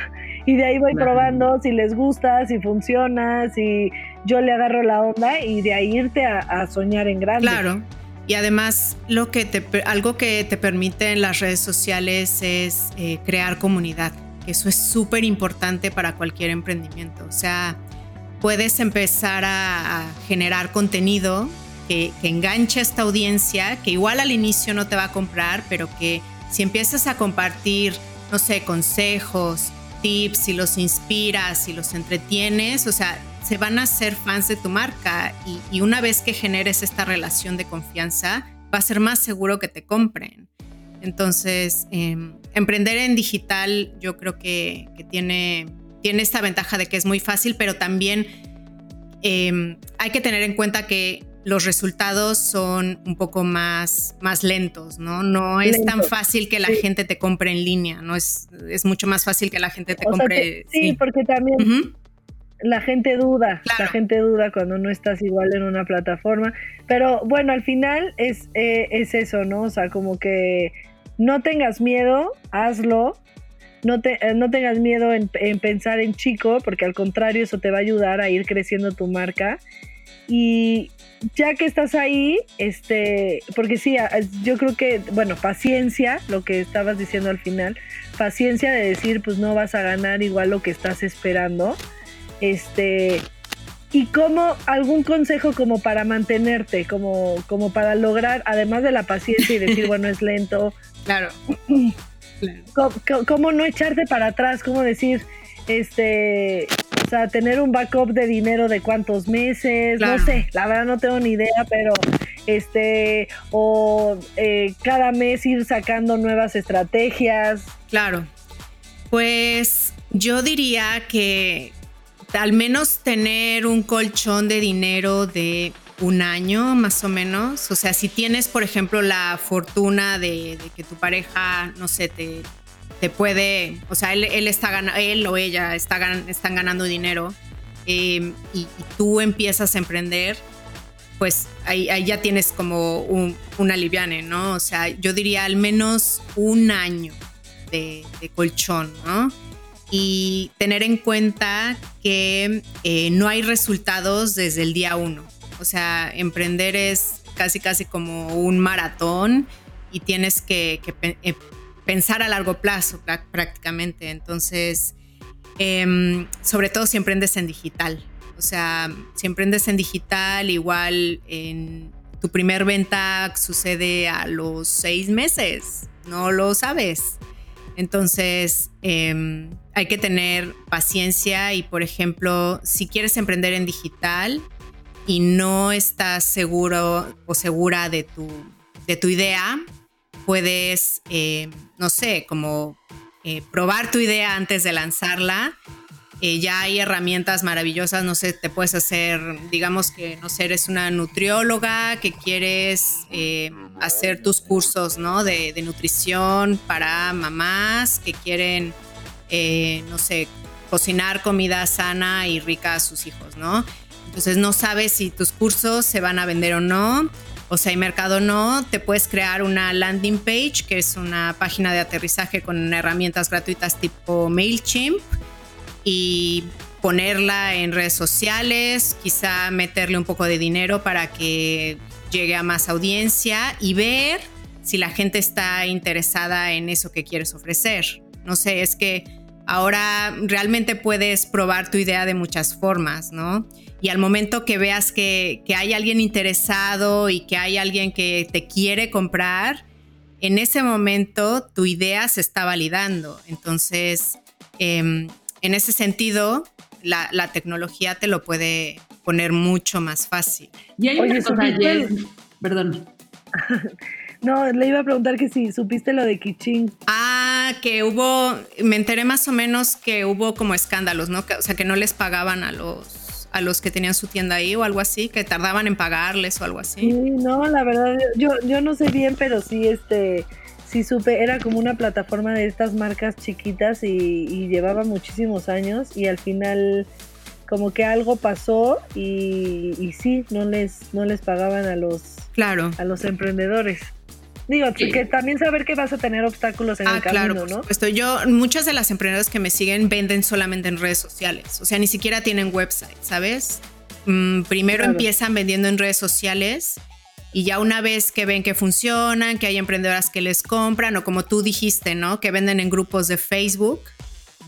Y de ahí voy probando si les gusta, si funciona, si yo le agarro la onda y de ahí irte a, soñar en grande. Claro. Y además, lo que te, algo que te permite en las redes sociales es eh, crear comunidad. Eso es súper importante para cualquier emprendimiento. O sea, puedes empezar a generar contenido que, enganche a esta audiencia, que igual al inicio no te va a comprar, pero que si empiezas a compartir, no sé, consejos, tips, si los inspiras, si los entretienes, o sea, se van a hacer fans de tu marca y, una vez que generes esta relación de confianza, va a ser más seguro que te compren. Entonces, em, emprender en digital yo creo que, tiene, tiene esta ventaja de que es muy fácil, pero también em, hay que tener en cuenta que los resultados son un poco más, más lentos, ¿no? No es tan fácil que la gente te compre en línea, ¿no? Es, es mucho más fácil que la gente te compre. sí, porque también la gente duda, la gente duda cuando no estás igual en una plataforma. Pero bueno, al final es, eh, es eso, ¿no? O sea, como que no tengas miedo, hazlo. No, te, eh, no tengas miedo en, en pensar en chico, porque al contrario eso te va a ayudar a ir creciendo tu marca. Y, ya que estás ahí, este, porque sí, yo creo que, bueno, paciencia, lo que estabas diciendo al final, paciencia de decir, pues no vas a ganar igual lo que estás esperando, este, y como algún consejo como para mantenerte, como, como para lograr, además de la paciencia y decir, bueno, es lento. Claro. ¿Cómo, cómo no echarte para atrás? ¿Cómo decir, este, o sea, tener un backup de dinero de cuántos meses, no sé, la verdad no tengo ni idea, pero este, o eh, cada mes ir sacando nuevas estrategias. Claro, pues yo diría que al menos tener un colchón de dinero de un año más o menos. O sea, si tienes, por ejemplo, la fortuna de, de que tu pareja, no sé, te, te puede, o sea, él, está él o ella está, están ganando dinero em, y, tú empiezas a emprender, pues ahí, ya tienes como un, un, aliviane, ¿no? O sea, yo diría al menos un año de, colchón, ¿no? Y tener en cuenta que eh, no hay resultados desde el día uno. O sea, emprender es casi casi como un maratón y tienes que, eh, pensar a largo plazo prácticamente. Entonces, em, sobre todo si emprendes en digital. O sea, si emprendes en digital, igual en tu primer venta sucede a los seis meses, no lo sabes. Entonces, em, hay que tener paciencia y, por ejemplo, si quieres emprender en digital y no estás seguro o segura de tu, de tu idea, puedes, eh, no sé, como eh, probar tu idea antes de lanzarla eh, ya hay herramientas maravillosas, no sé, te puedes hacer, digamos que, no sé, eres una nutrióloga que quieres eh, hacer tus cursos, ¿no? De, nutrición para mamás que quieren, eh, no sé, cocinar comida sana y rica a sus hijos, ¿no? Entonces no sabes si tus cursos se van a vender o no, o si hay mercado o no, te puedes crear una landing page, que es una página de aterrizaje con herramientas gratuitas tipo MailChimp y ponerla en redes sociales, quizá meterle un poco de dinero para que llegue a más audiencia y ver si la gente está interesada en eso que quieres ofrecer. No sé, es que ahora realmente puedes probar tu idea de muchas formas, ¿no? Y al momento que veas que, hay alguien interesado y que hay alguien que te quiere comprar, en ese momento tu idea se está validando. Entonces, em, en ese sentido, la, tecnología te lo puede poner mucho más fácil. Y hay Oye, una cosa, perdón. No, le iba a preguntar que si supiste lo de Kiching. Ah, que hubo, me enteré más o menos que hubo como escándalos, ¿no? o sea, que no les pagaban a los a los que tenían su tienda ahí o algo así, que tardaban en pagarles o algo así. Sí, no, la verdad, yo, yo no sé bien, pero sí, este, sí supe, era como una plataforma de estas marcas chiquitas y, llevaba muchísimos años y al final como que algo pasó y, y, sí, no les, no les pagaban a los, claro. a los emprendedores. Digo, que también saber que vas a tener obstáculos en ah, el camino, claro, ¿no? Esto yo, muchas de las emprendedoras que me siguen venden solamente en redes sociales, o sea, ni siquiera tienen website, ¿sabes? Mm, primero empiezan vendiendo en redes sociales y ya una vez que ven que funcionan, que hay emprendedoras que les compran o como tú dijiste, ¿no? Que venden en grupos de Facebook,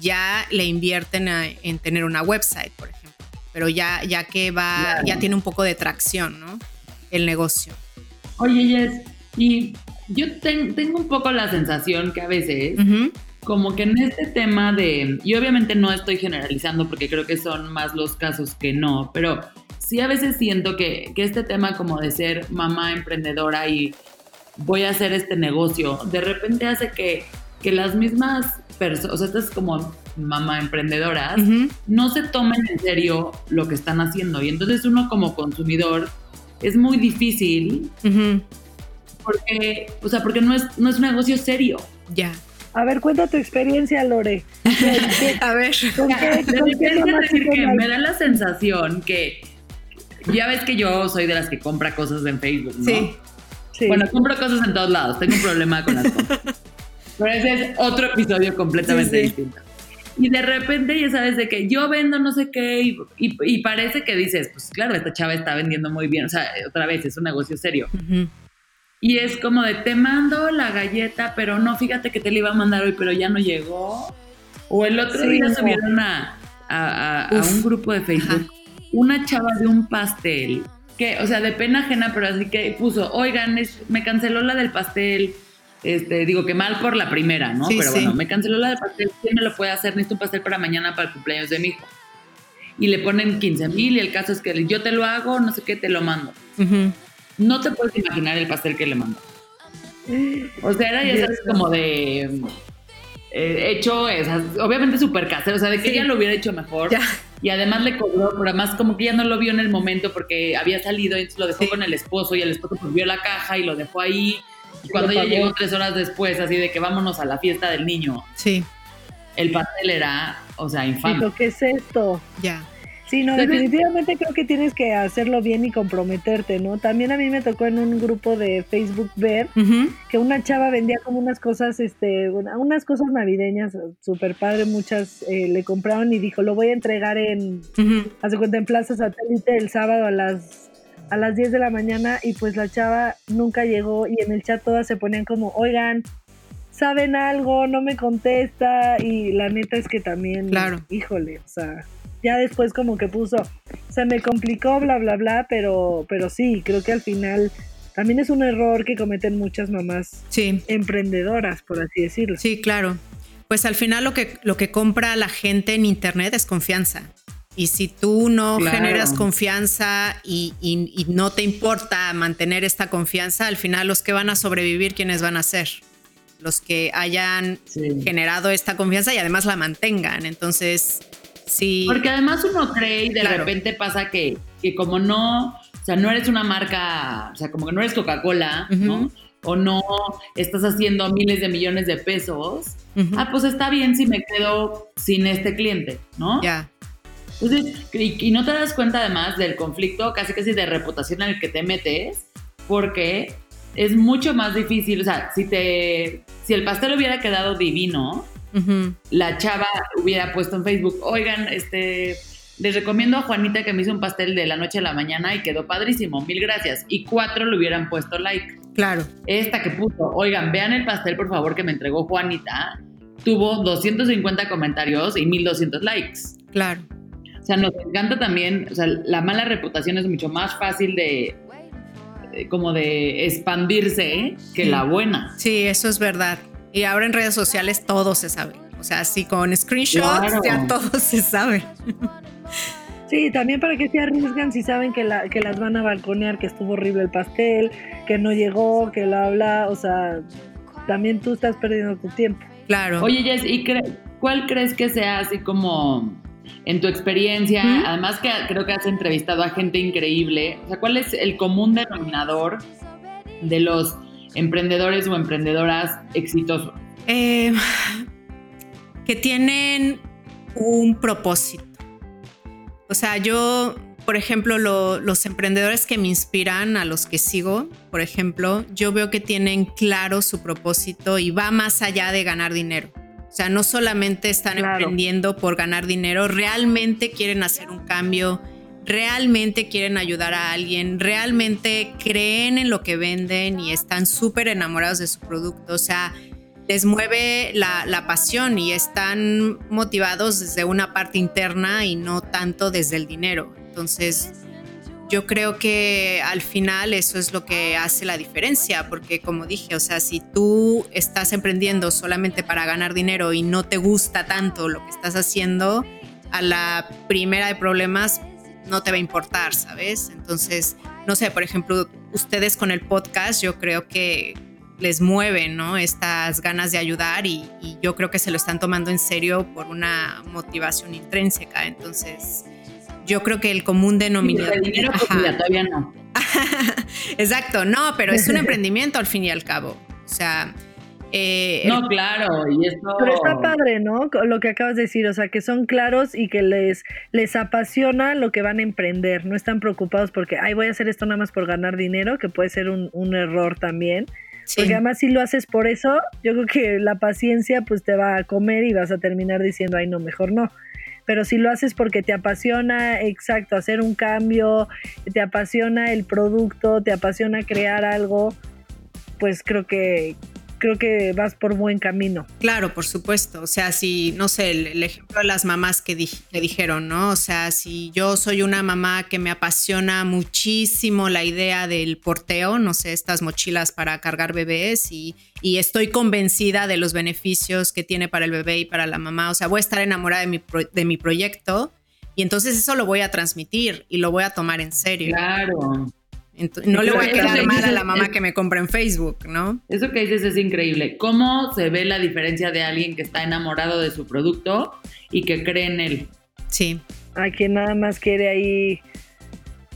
ya le invierten en tener una website, por ejemplo. Pero ya, ya que va, ya tiene un poco de tracción, ¿no? El negocio. Oye, Jess, y yo tengo un poco la sensación que a veces, como que en este tema de, y obviamente no estoy generalizando porque creo que son más los casos que no, pero sí a veces siento que, este tema como de ser mamá emprendedora y voy a hacer este negocio, de repente hace que, que las mismas personas, o sea, estas como mamá emprendedoras, no se tomen en serio lo que están haciendo. Y entonces uno como consumidor es muy difícil porque, o sea, porque no es, no es un negocio serio. Ya. A ver, cuenta tu experiencia, Lore. a ver. decir que me da la sensación que ya ves que yo soy de las que compra cosas en Facebook, ¿no? Sí. Bueno, compro cosas en todos lados. Tengo un problema con las compras. Pero ese es otro episodio completamente distinto. Y de repente ya sabes de que yo vendo no sé qué y, parece que dices, pues claro, esta chava está vendiendo muy bien. O sea, otra vez, es un negocio serio. Y es como de, te mando la galleta, pero no, fíjate que te la iba a mandar hoy, pero ya no llegó. O el otro día subieron a, un grupo de Facebook una chava de un pastel, que, o sea, de pena ajena, pero así que puso, oigan, me canceló la del pastel. Este, digo que mal por la primera, ¿no? pero bueno, me canceló la del pastel, ¿quién me lo puede hacer? Necesito un pastel para mañana para el cumpleaños de mi hijo. Y le ponen 15 mil y el caso es que yo te lo hago, no sé qué, te lo mando. No te puedes imaginar el pastel que le mandó. O sea, era ya sabes como de eh, hecho, obviamente súper casero, o sea, de que ella lo hubiera hecho mejor. Y además le cobró, pero además como que ella no lo vio en el momento porque había salido, y lo dejó con el esposo y el esposo volvió la caja y lo dejó ahí. Y cuando ella llegó tres horas después, así de que vámonos a la fiesta del niño. Sí. El pastel era, o sea, infame. ¿qué es esto? Ya. Sí, no, definitivamente creo que tienes que hacerlo bien y comprometerte, ¿no? También a mí me tocó en un grupo de Facebook ver que una chava vendía como unas cosas, este, unas cosas navideñas súper padre, muchas eh, le compraron y dijo, lo voy a entregar en, hace cuenta, en Plaza Satélite el sábado a las a las 10 de la mañana y pues la chava nunca llegó y en el chat todas se ponían como, oigan, ¿saben algo? No me contesta y la neta es que también, claro. híjole, o sea, ya después como que puso, se me complicó, bla, bla, bla, pero, pero sí, creo que al final también es un error que cometen muchas mamás emprendedoras, por así decirlo. Sí, claro. Pues al final lo que, lo que compra la gente en Internet es confianza. Y si tú no generas confianza y, no te importa mantener esta confianza, al final los que van a sobrevivir, ¿quiénes van a ser? Los que hayan generado esta confianza y además la mantengan. Entonces, Sí. Porque además uno cree y de repente pasa que, que como no, o sea, no eres una marca, o sea, como que no eres Coca-Cola, ¿no? O no estás haciendo miles de millones de pesos. Ah, pues está bien si me quedo sin este cliente, ¿no? Ya. Entonces, y, y, no te das cuenta además del conflicto casi casi de reputación en el que te metes, porque es mucho más difícil, o sea, si te, si el pastel hubiera quedado divino, la chava hubiera puesto en Facebook, oigan, este, les recomiendo a Juanita que me hizo un pastel de la noche a la mañana y quedó padrísimo, mil gracias. Y cuatro le hubieran puesto like. Claro. Esta que puso, oigan, vean el pastel por favor que me entregó Juanita, tuvo 250 comentarios y 1200 likes. Claro. O sea, nos encanta también, o sea, la mala reputación es mucho más fácil de, como de expandirse que la buena. Sí, eso es verdad. Y ahora en redes sociales todo se sabe. O sea, así con screenshots ya todo se sabe. Sí, también para que se arriesgan si saben que, la, que las van a balconear, que estuvo horrible el pastel, que no llegó, que la habla, o sea, también tú estás perdiendo tu tiempo. Claro. Oye, Jess, ¿y cuál crees que sea así como en tu experiencia? Además que creo que has entrevistado a gente increíble. O sea, ¿cuál es el común denominador de los emprendedores o emprendedoras exitosos? Eh, que tienen un propósito. O sea, yo, por ejemplo, los emprendedores que me inspiran, a los que sigo, por ejemplo, yo veo que tienen claro su propósito y va más allá de ganar dinero. O sea, no solamente están emprendiendo por ganar dinero, realmente quieren hacer un cambio realmente quieren ayudar a alguien, realmente creen en lo que venden y están súper enamorados de su producto. O sea, les mueve la, pasión y están motivados desde una parte interna y no tanto desde el dinero. Entonces, yo creo que al final eso es lo que hace la diferencia, porque como dije, o sea, si tú estás emprendiendo solamente para ganar dinero y no te gusta tanto lo que estás haciendo, a la primera de problemas no te va a importar, ¿sabes? Entonces, no sé, por ejemplo, ustedes con el podcast, yo creo que les mueven, ¿no? Estas ganas de ayudar y, yo creo que se lo están tomando en serio por una motivación intrínseca. Entonces, yo creo que el común denominador. el dinero todavía no. Exacto, no, pero es un emprendimiento al fin y al cabo. O sea, eh, no, claro, y esto... Pero está padre, ¿no? Lo que acabas de decir, o sea, que son claros y que les, les apasiona lo que van a emprender, no están preocupados porque, ay, voy a hacer esto nada más por ganar dinero, que puede ser un, error también. Porque además si lo haces por eso, yo creo que la paciencia pues te va a comer y vas a terminar diciendo, ay, no, mejor no. Pero si lo haces porque te apasiona, exacto, hacer un cambio, te apasiona el producto, te apasiona crear algo, pues creo que, creo que vas por buen camino. Claro, por supuesto. O sea, si, no sé, el, ejemplo de las mamás que, dijeron, ¿no? O sea, si yo soy una mamá que me apasiona muchísimo la idea del porteo, no sé, estas mochilas para cargar bebés y, estoy convencida de los beneficios que tiene para el bebé y para la mamá, o sea, voy a estar enamorada de mi, de mi proyecto y entonces eso lo voy a transmitir y lo voy a tomar en serio. Claro no le voy a quedar mal a la mamá que me compra en Facebook, ¿no? Eso que dices es increíble. ¿Cómo se ve la diferencia de alguien que está enamorado de su producto y que cree en él? Sí. A quien nada más quiere ahí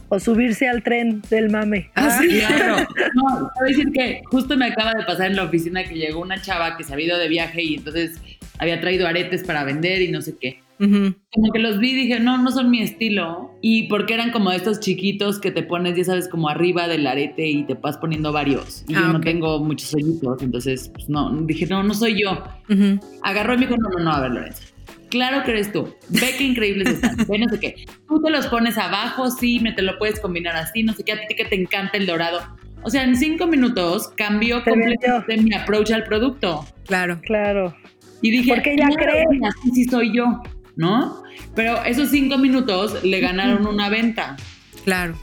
o subirse al tren del mame. Ah, sí, claro. No, a decir que justo me acaba de pasar en la oficina que llegó una chava que se había ido de viaje y entonces había traído aretes para vender y no sé qué. Como que los vi y dije, no, no son mi estilo. Y porque eran como estos chiquitos que te pones, ya sabes, como arriba del arete y te vas poniendo varios. Y yo ah, no tengo muchos hoyitos, entonces, pues no, dije, no, no soy yo. Agarró y me dijo, no, no, no, a ver, Lorenzo. Claro que eres tú. Ve qué increíbles están. Ve no sé qué. Tú te los pones abajo, sí, me te lo puedes combinar así, no sé qué, a ti que te encanta el dorado. O sea, en cinco minutos cambió completamente mi approach al producto. Claro. Claro. Y dije, porque ya crees. Así sí soy yo. ¿No? Pero esos cinco minutos le ganaron una venta. Claro.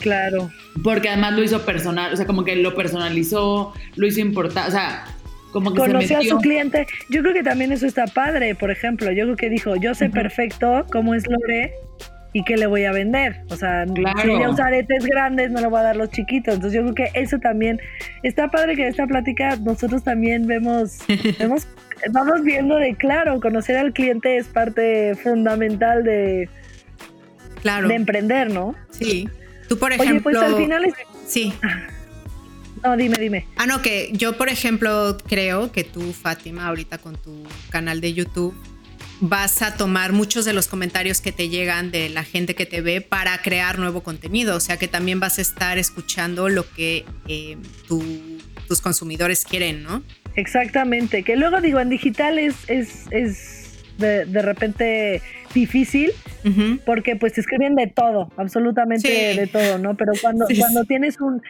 Claro. Porque además lo hizo personal, o sea, como que lo personalizó, lo hizo importante, o sea, como que conoció a su cliente. Yo creo que también eso está padre, por ejemplo. Yo creo que dijo, yo sé perfecto cómo es Lore y qué le voy a vender. O sea, si ella usa aretes grandes, no le voy a dar los chiquitos. Entonces yo creo que eso también está padre que en esta plática nosotros también vemos, vemos vamos viendo de claro, conocer al cliente es parte fundamental de, claro. de emprender, ¿no? Sí. Tú, por ejemplo. Oye, pues al final es... Sí. No, dime, dime. Ah, no, que yo, por ejemplo, creo que tú, Fátima, ahorita con tu canal de YouTube, vas a tomar muchos de los comentarios que te llegan de la gente que te ve para crear nuevo contenido. O sea que también vas a estar escuchando lo que eh, tus consumidores quieren, ¿no? Exactamente, que luego digo, en digital es, es, de, repente difícil porque pues te escriben de todo, absolutamente de todo, ¿no? Pero cuando, cuando tienes un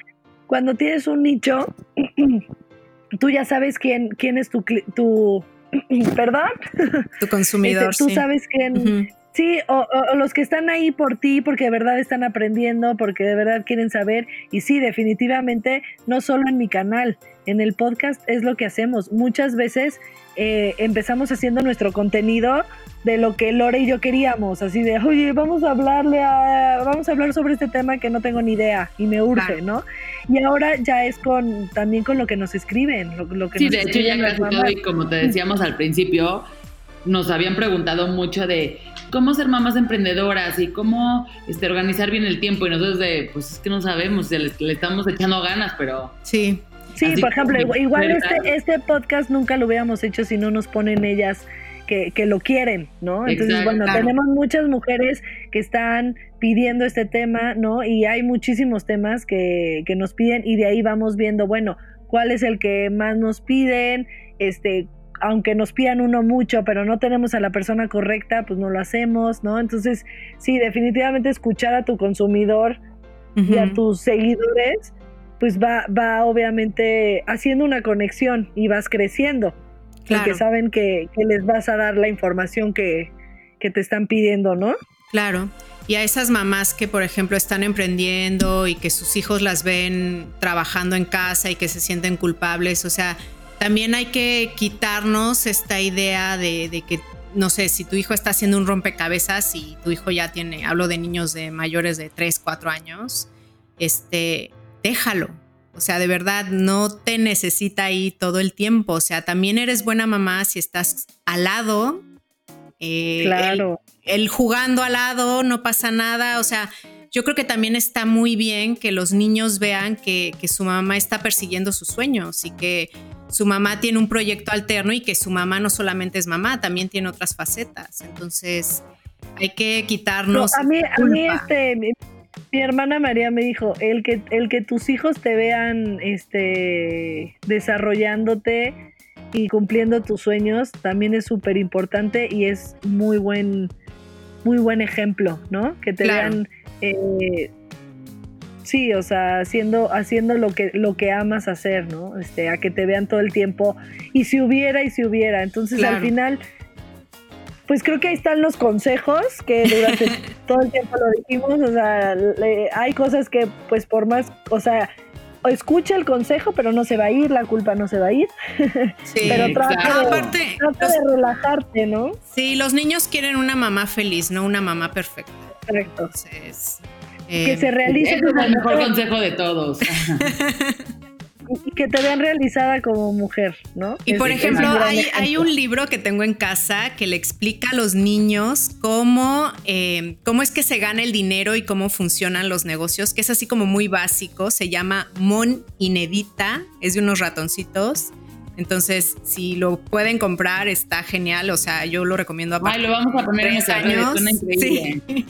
cuando tienes un nicho, tú ya sabes quién, quién es tu, tu perdón, tu consumidor. Este, tú sabes quién, Sí, o, los que están ahí por ti porque de verdad están aprendiendo, porque de verdad quieren saber. Y sí, definitivamente, no solo en mi canal, en el podcast es lo que hacemos. Muchas veces eh, empezamos haciendo nuestro contenido de lo que Lore y yo queríamos, así de, oye, vamos a hablarle a, vamos a hablar sobre este tema que no tengo ni idea y me urge, ¿no? Y ahora ya es con, también con lo que nos escriben, lo, que Sí, de hecho ya casi todo y como te decíamos al principio, nos habían preguntado mucho de cómo ser mamás emprendedoras y cómo este, organizar bien el tiempo. Y nosotros de, pues es que no sabemos, le, le estamos echando ganas, pero... Sí. Sí, por ejemplo, igual este, este podcast nunca lo hubiéramos hecho si no nos ponen ellas que, que lo quieren, ¿no? Entonces, bueno, tenemos muchas mujeres que están pidiendo este tema, ¿no? Y hay muchísimos temas que, que nos piden y de ahí vamos viendo, bueno, cuál es el que más nos piden, este, aunque nos pidan uno mucho, pero no tenemos a la persona correcta, pues no lo hacemos, ¿no? Entonces, sí, definitivamente escuchar a tu consumidor y a tus seguidores, pues va, va obviamente haciendo una conexión y vas creciendo. Claro. Porque saben que, les vas a dar la información que, que te están pidiendo, ¿no? Claro. Y a esas mamás que, por ejemplo, están emprendiendo y que sus hijos las ven trabajando en casa y que se sienten culpables, o sea, también hay que quitarnos esta idea de, que, no sé, si tu hijo está haciendo un rompecabezas y tu hijo ya tiene, hablo de niños de mayores de 3, 4 años, este, déjalo. O sea, de verdad, no te necesita ahí todo el tiempo. O sea, también eres buena mamá si estás al lado. Eh, claro. el jugando al lado, no pasa nada. O sea, yo creo que también está muy bien que los niños vean que, su mamá está persiguiendo sus sueños y que su mamá tiene un proyecto alterno y que su mamá no solamente es mamá, también tiene otras facetas. Entonces, hay que quitarnos. a mí, a mí este, mi, hermana María me dijo, el que, el que tus hijos te vean este, desarrollándote y cumpliendo tus sueños también es súper importante y es muy buen, muy buen ejemplo, ¿no? Que te vean eh, sí, o sea, haciendo, haciendo lo que, lo que amas hacer, ¿no? Este, a que te vean todo el tiempo. Y si hubiera, y si hubiera. Entonces al final, pues creo que ahí están los consejos que durante todo el tiempo lo dijimos. O sea, hay cosas que, pues por más, o sea, escucha el consejo, pero no se va a ir, la culpa no se va a ir. Sí, pero trata, de, trata de relajarte, ¿no? Sí, los niños quieren una mamá feliz, no una mamá perfecta. Correcto. que se realice. Es el mejor consejo de todos. y que te vean realizada como mujer, ¿no? Y por ejemplo, hay, un libro que tengo en casa que le explica a los niños cómo, eh, cómo es que se gana el dinero y cómo funcionan los negocios, que es así como muy básico, se llama Mon Inedita, es de unos ratoncitos. Entonces, si lo pueden comprar, está genial. O sea, yo lo recomiendo a Ay, lo vamos a poner en años. Sí.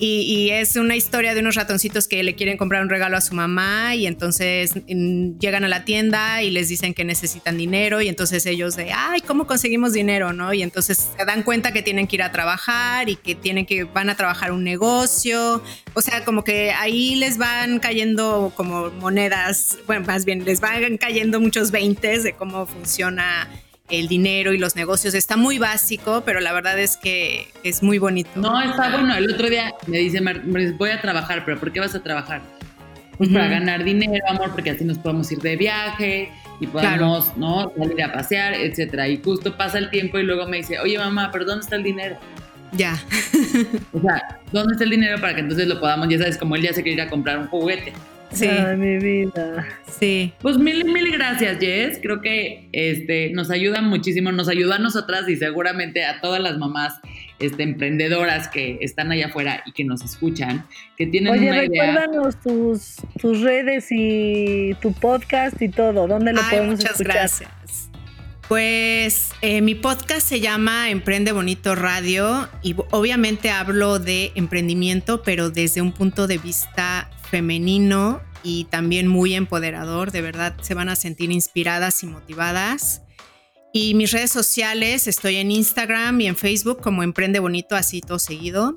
Y, es una historia de unos ratoncitos que le quieren comprar un regalo a su mamá y entonces llegan a la tienda y les dicen que necesitan dinero y entonces ellos de, ay, ¿cómo conseguimos dinero? ¿No? Y entonces se dan cuenta que tienen que ir a trabajar y que tienen que, van a trabajar un negocio. O sea, como que ahí les van cayendo como monedas, bueno, más bien les van cayendo muchos veintes de cómo funciona el dinero y los negocios. Está muy básico, pero la verdad es que es muy bonito. No, está bueno. El otro día me dice, voy a trabajar, pero ¿por qué vas a trabajar? Pues para ganar dinero, amor, porque así nos podemos ir de viaje y podemos, ¿no? Salir a pasear, etcétera. Y justo pasa el tiempo y luego me dice, oye mamá, pero ¿dónde está el dinero? Ya. o sea, ¿dónde está el dinero para que entonces lo podamos, ya sabes, como él ya se quiere ir a comprar un juguete? Sí. Ay, mi vida. Sí. Pues mil, mil gracias, Jess. Creo que este, nos ayuda muchísimo, nos ayuda a nosotras y seguramente a todas las mamás este, emprendedoras que están allá afuera y que nos escuchan, que tienen Oye, una idea. recuérdanos tus, tus redes y tu podcast y todo. ¿Dónde lo podemos muchas escuchar? gracias. Pues eh, mi podcast se llama Emprende Bonito Radio y obviamente hablo de emprendimiento, pero desde un punto de vista femenino y también muy empoderador. De verdad, se van a sentir inspiradas y motivadas. Y mis redes sociales, estoy en Instagram y en Facebook como Emprende Bonito, así todo seguido.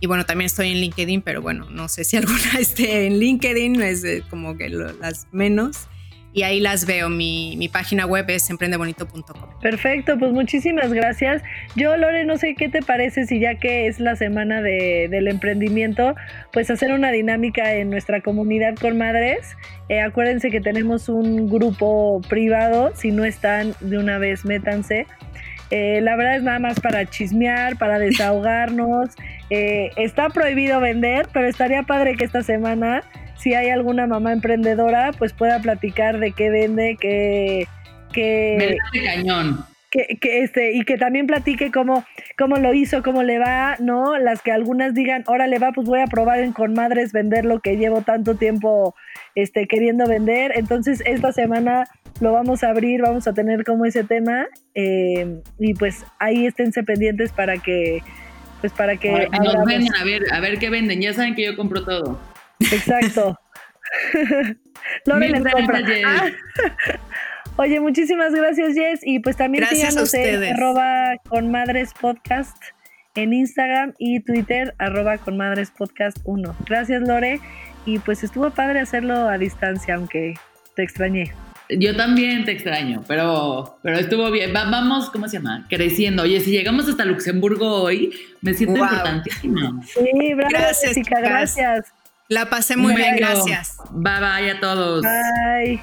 Y bueno, también estoy en LinkedIn, pero bueno, no sé si alguna esté en LinkedIn, es como que las menos y ahí las veo. Mi, mi página web es emprendebonito.com. Perfecto, pues muchísimas gracias. Yo, Lore, no sé qué te parece si ya que es la semana de, del emprendimiento, pues hacer una dinámica en nuestra comunidad con madres. Eh, acuérdense que tenemos un grupo privado, si no están de una vez, métanse. Eh, la verdad es nada más para chismear, para desahogarnos. Eh, está prohibido vender, pero estaría padre que esta semana si hay alguna mamá emprendedora, pues pueda platicar de qué vende, qué... qué cañón. Que, que, este, y que también platique cómo, cómo lo hizo, cómo le va, ¿no? Las que algunas digan, órale va, pues voy a probar en con madres vender lo que llevo tanto tiempo este, queriendo vender. Entonces, esta semana lo vamos a abrir, vamos a tener como ese tema. Eh, y pues ahí esténse pendientes para que, pues para que. nos vengan a ver, a ver qué venden. Ya saben que yo compro todo. Exacto. Lore les compra. Ah. Oye, muchísimas gracias, Jess. Y pues también síganos en arroba con madres podcast en Instagram y Twitter, arroba con madres podcast 1. Gracias, Lore. Y pues estuvo padre hacerlo a distancia, aunque te extrañé. Yo también te extraño, pero, pero estuvo bien. vamos, ¿cómo se llama? Creciendo. Oye, si llegamos hasta Luxemburgo hoy, me siento importantísimo. Sí, bravo, gracias, Jessica, gracias. La pasé muy bien, gracias. Bye bye a todos. Bye.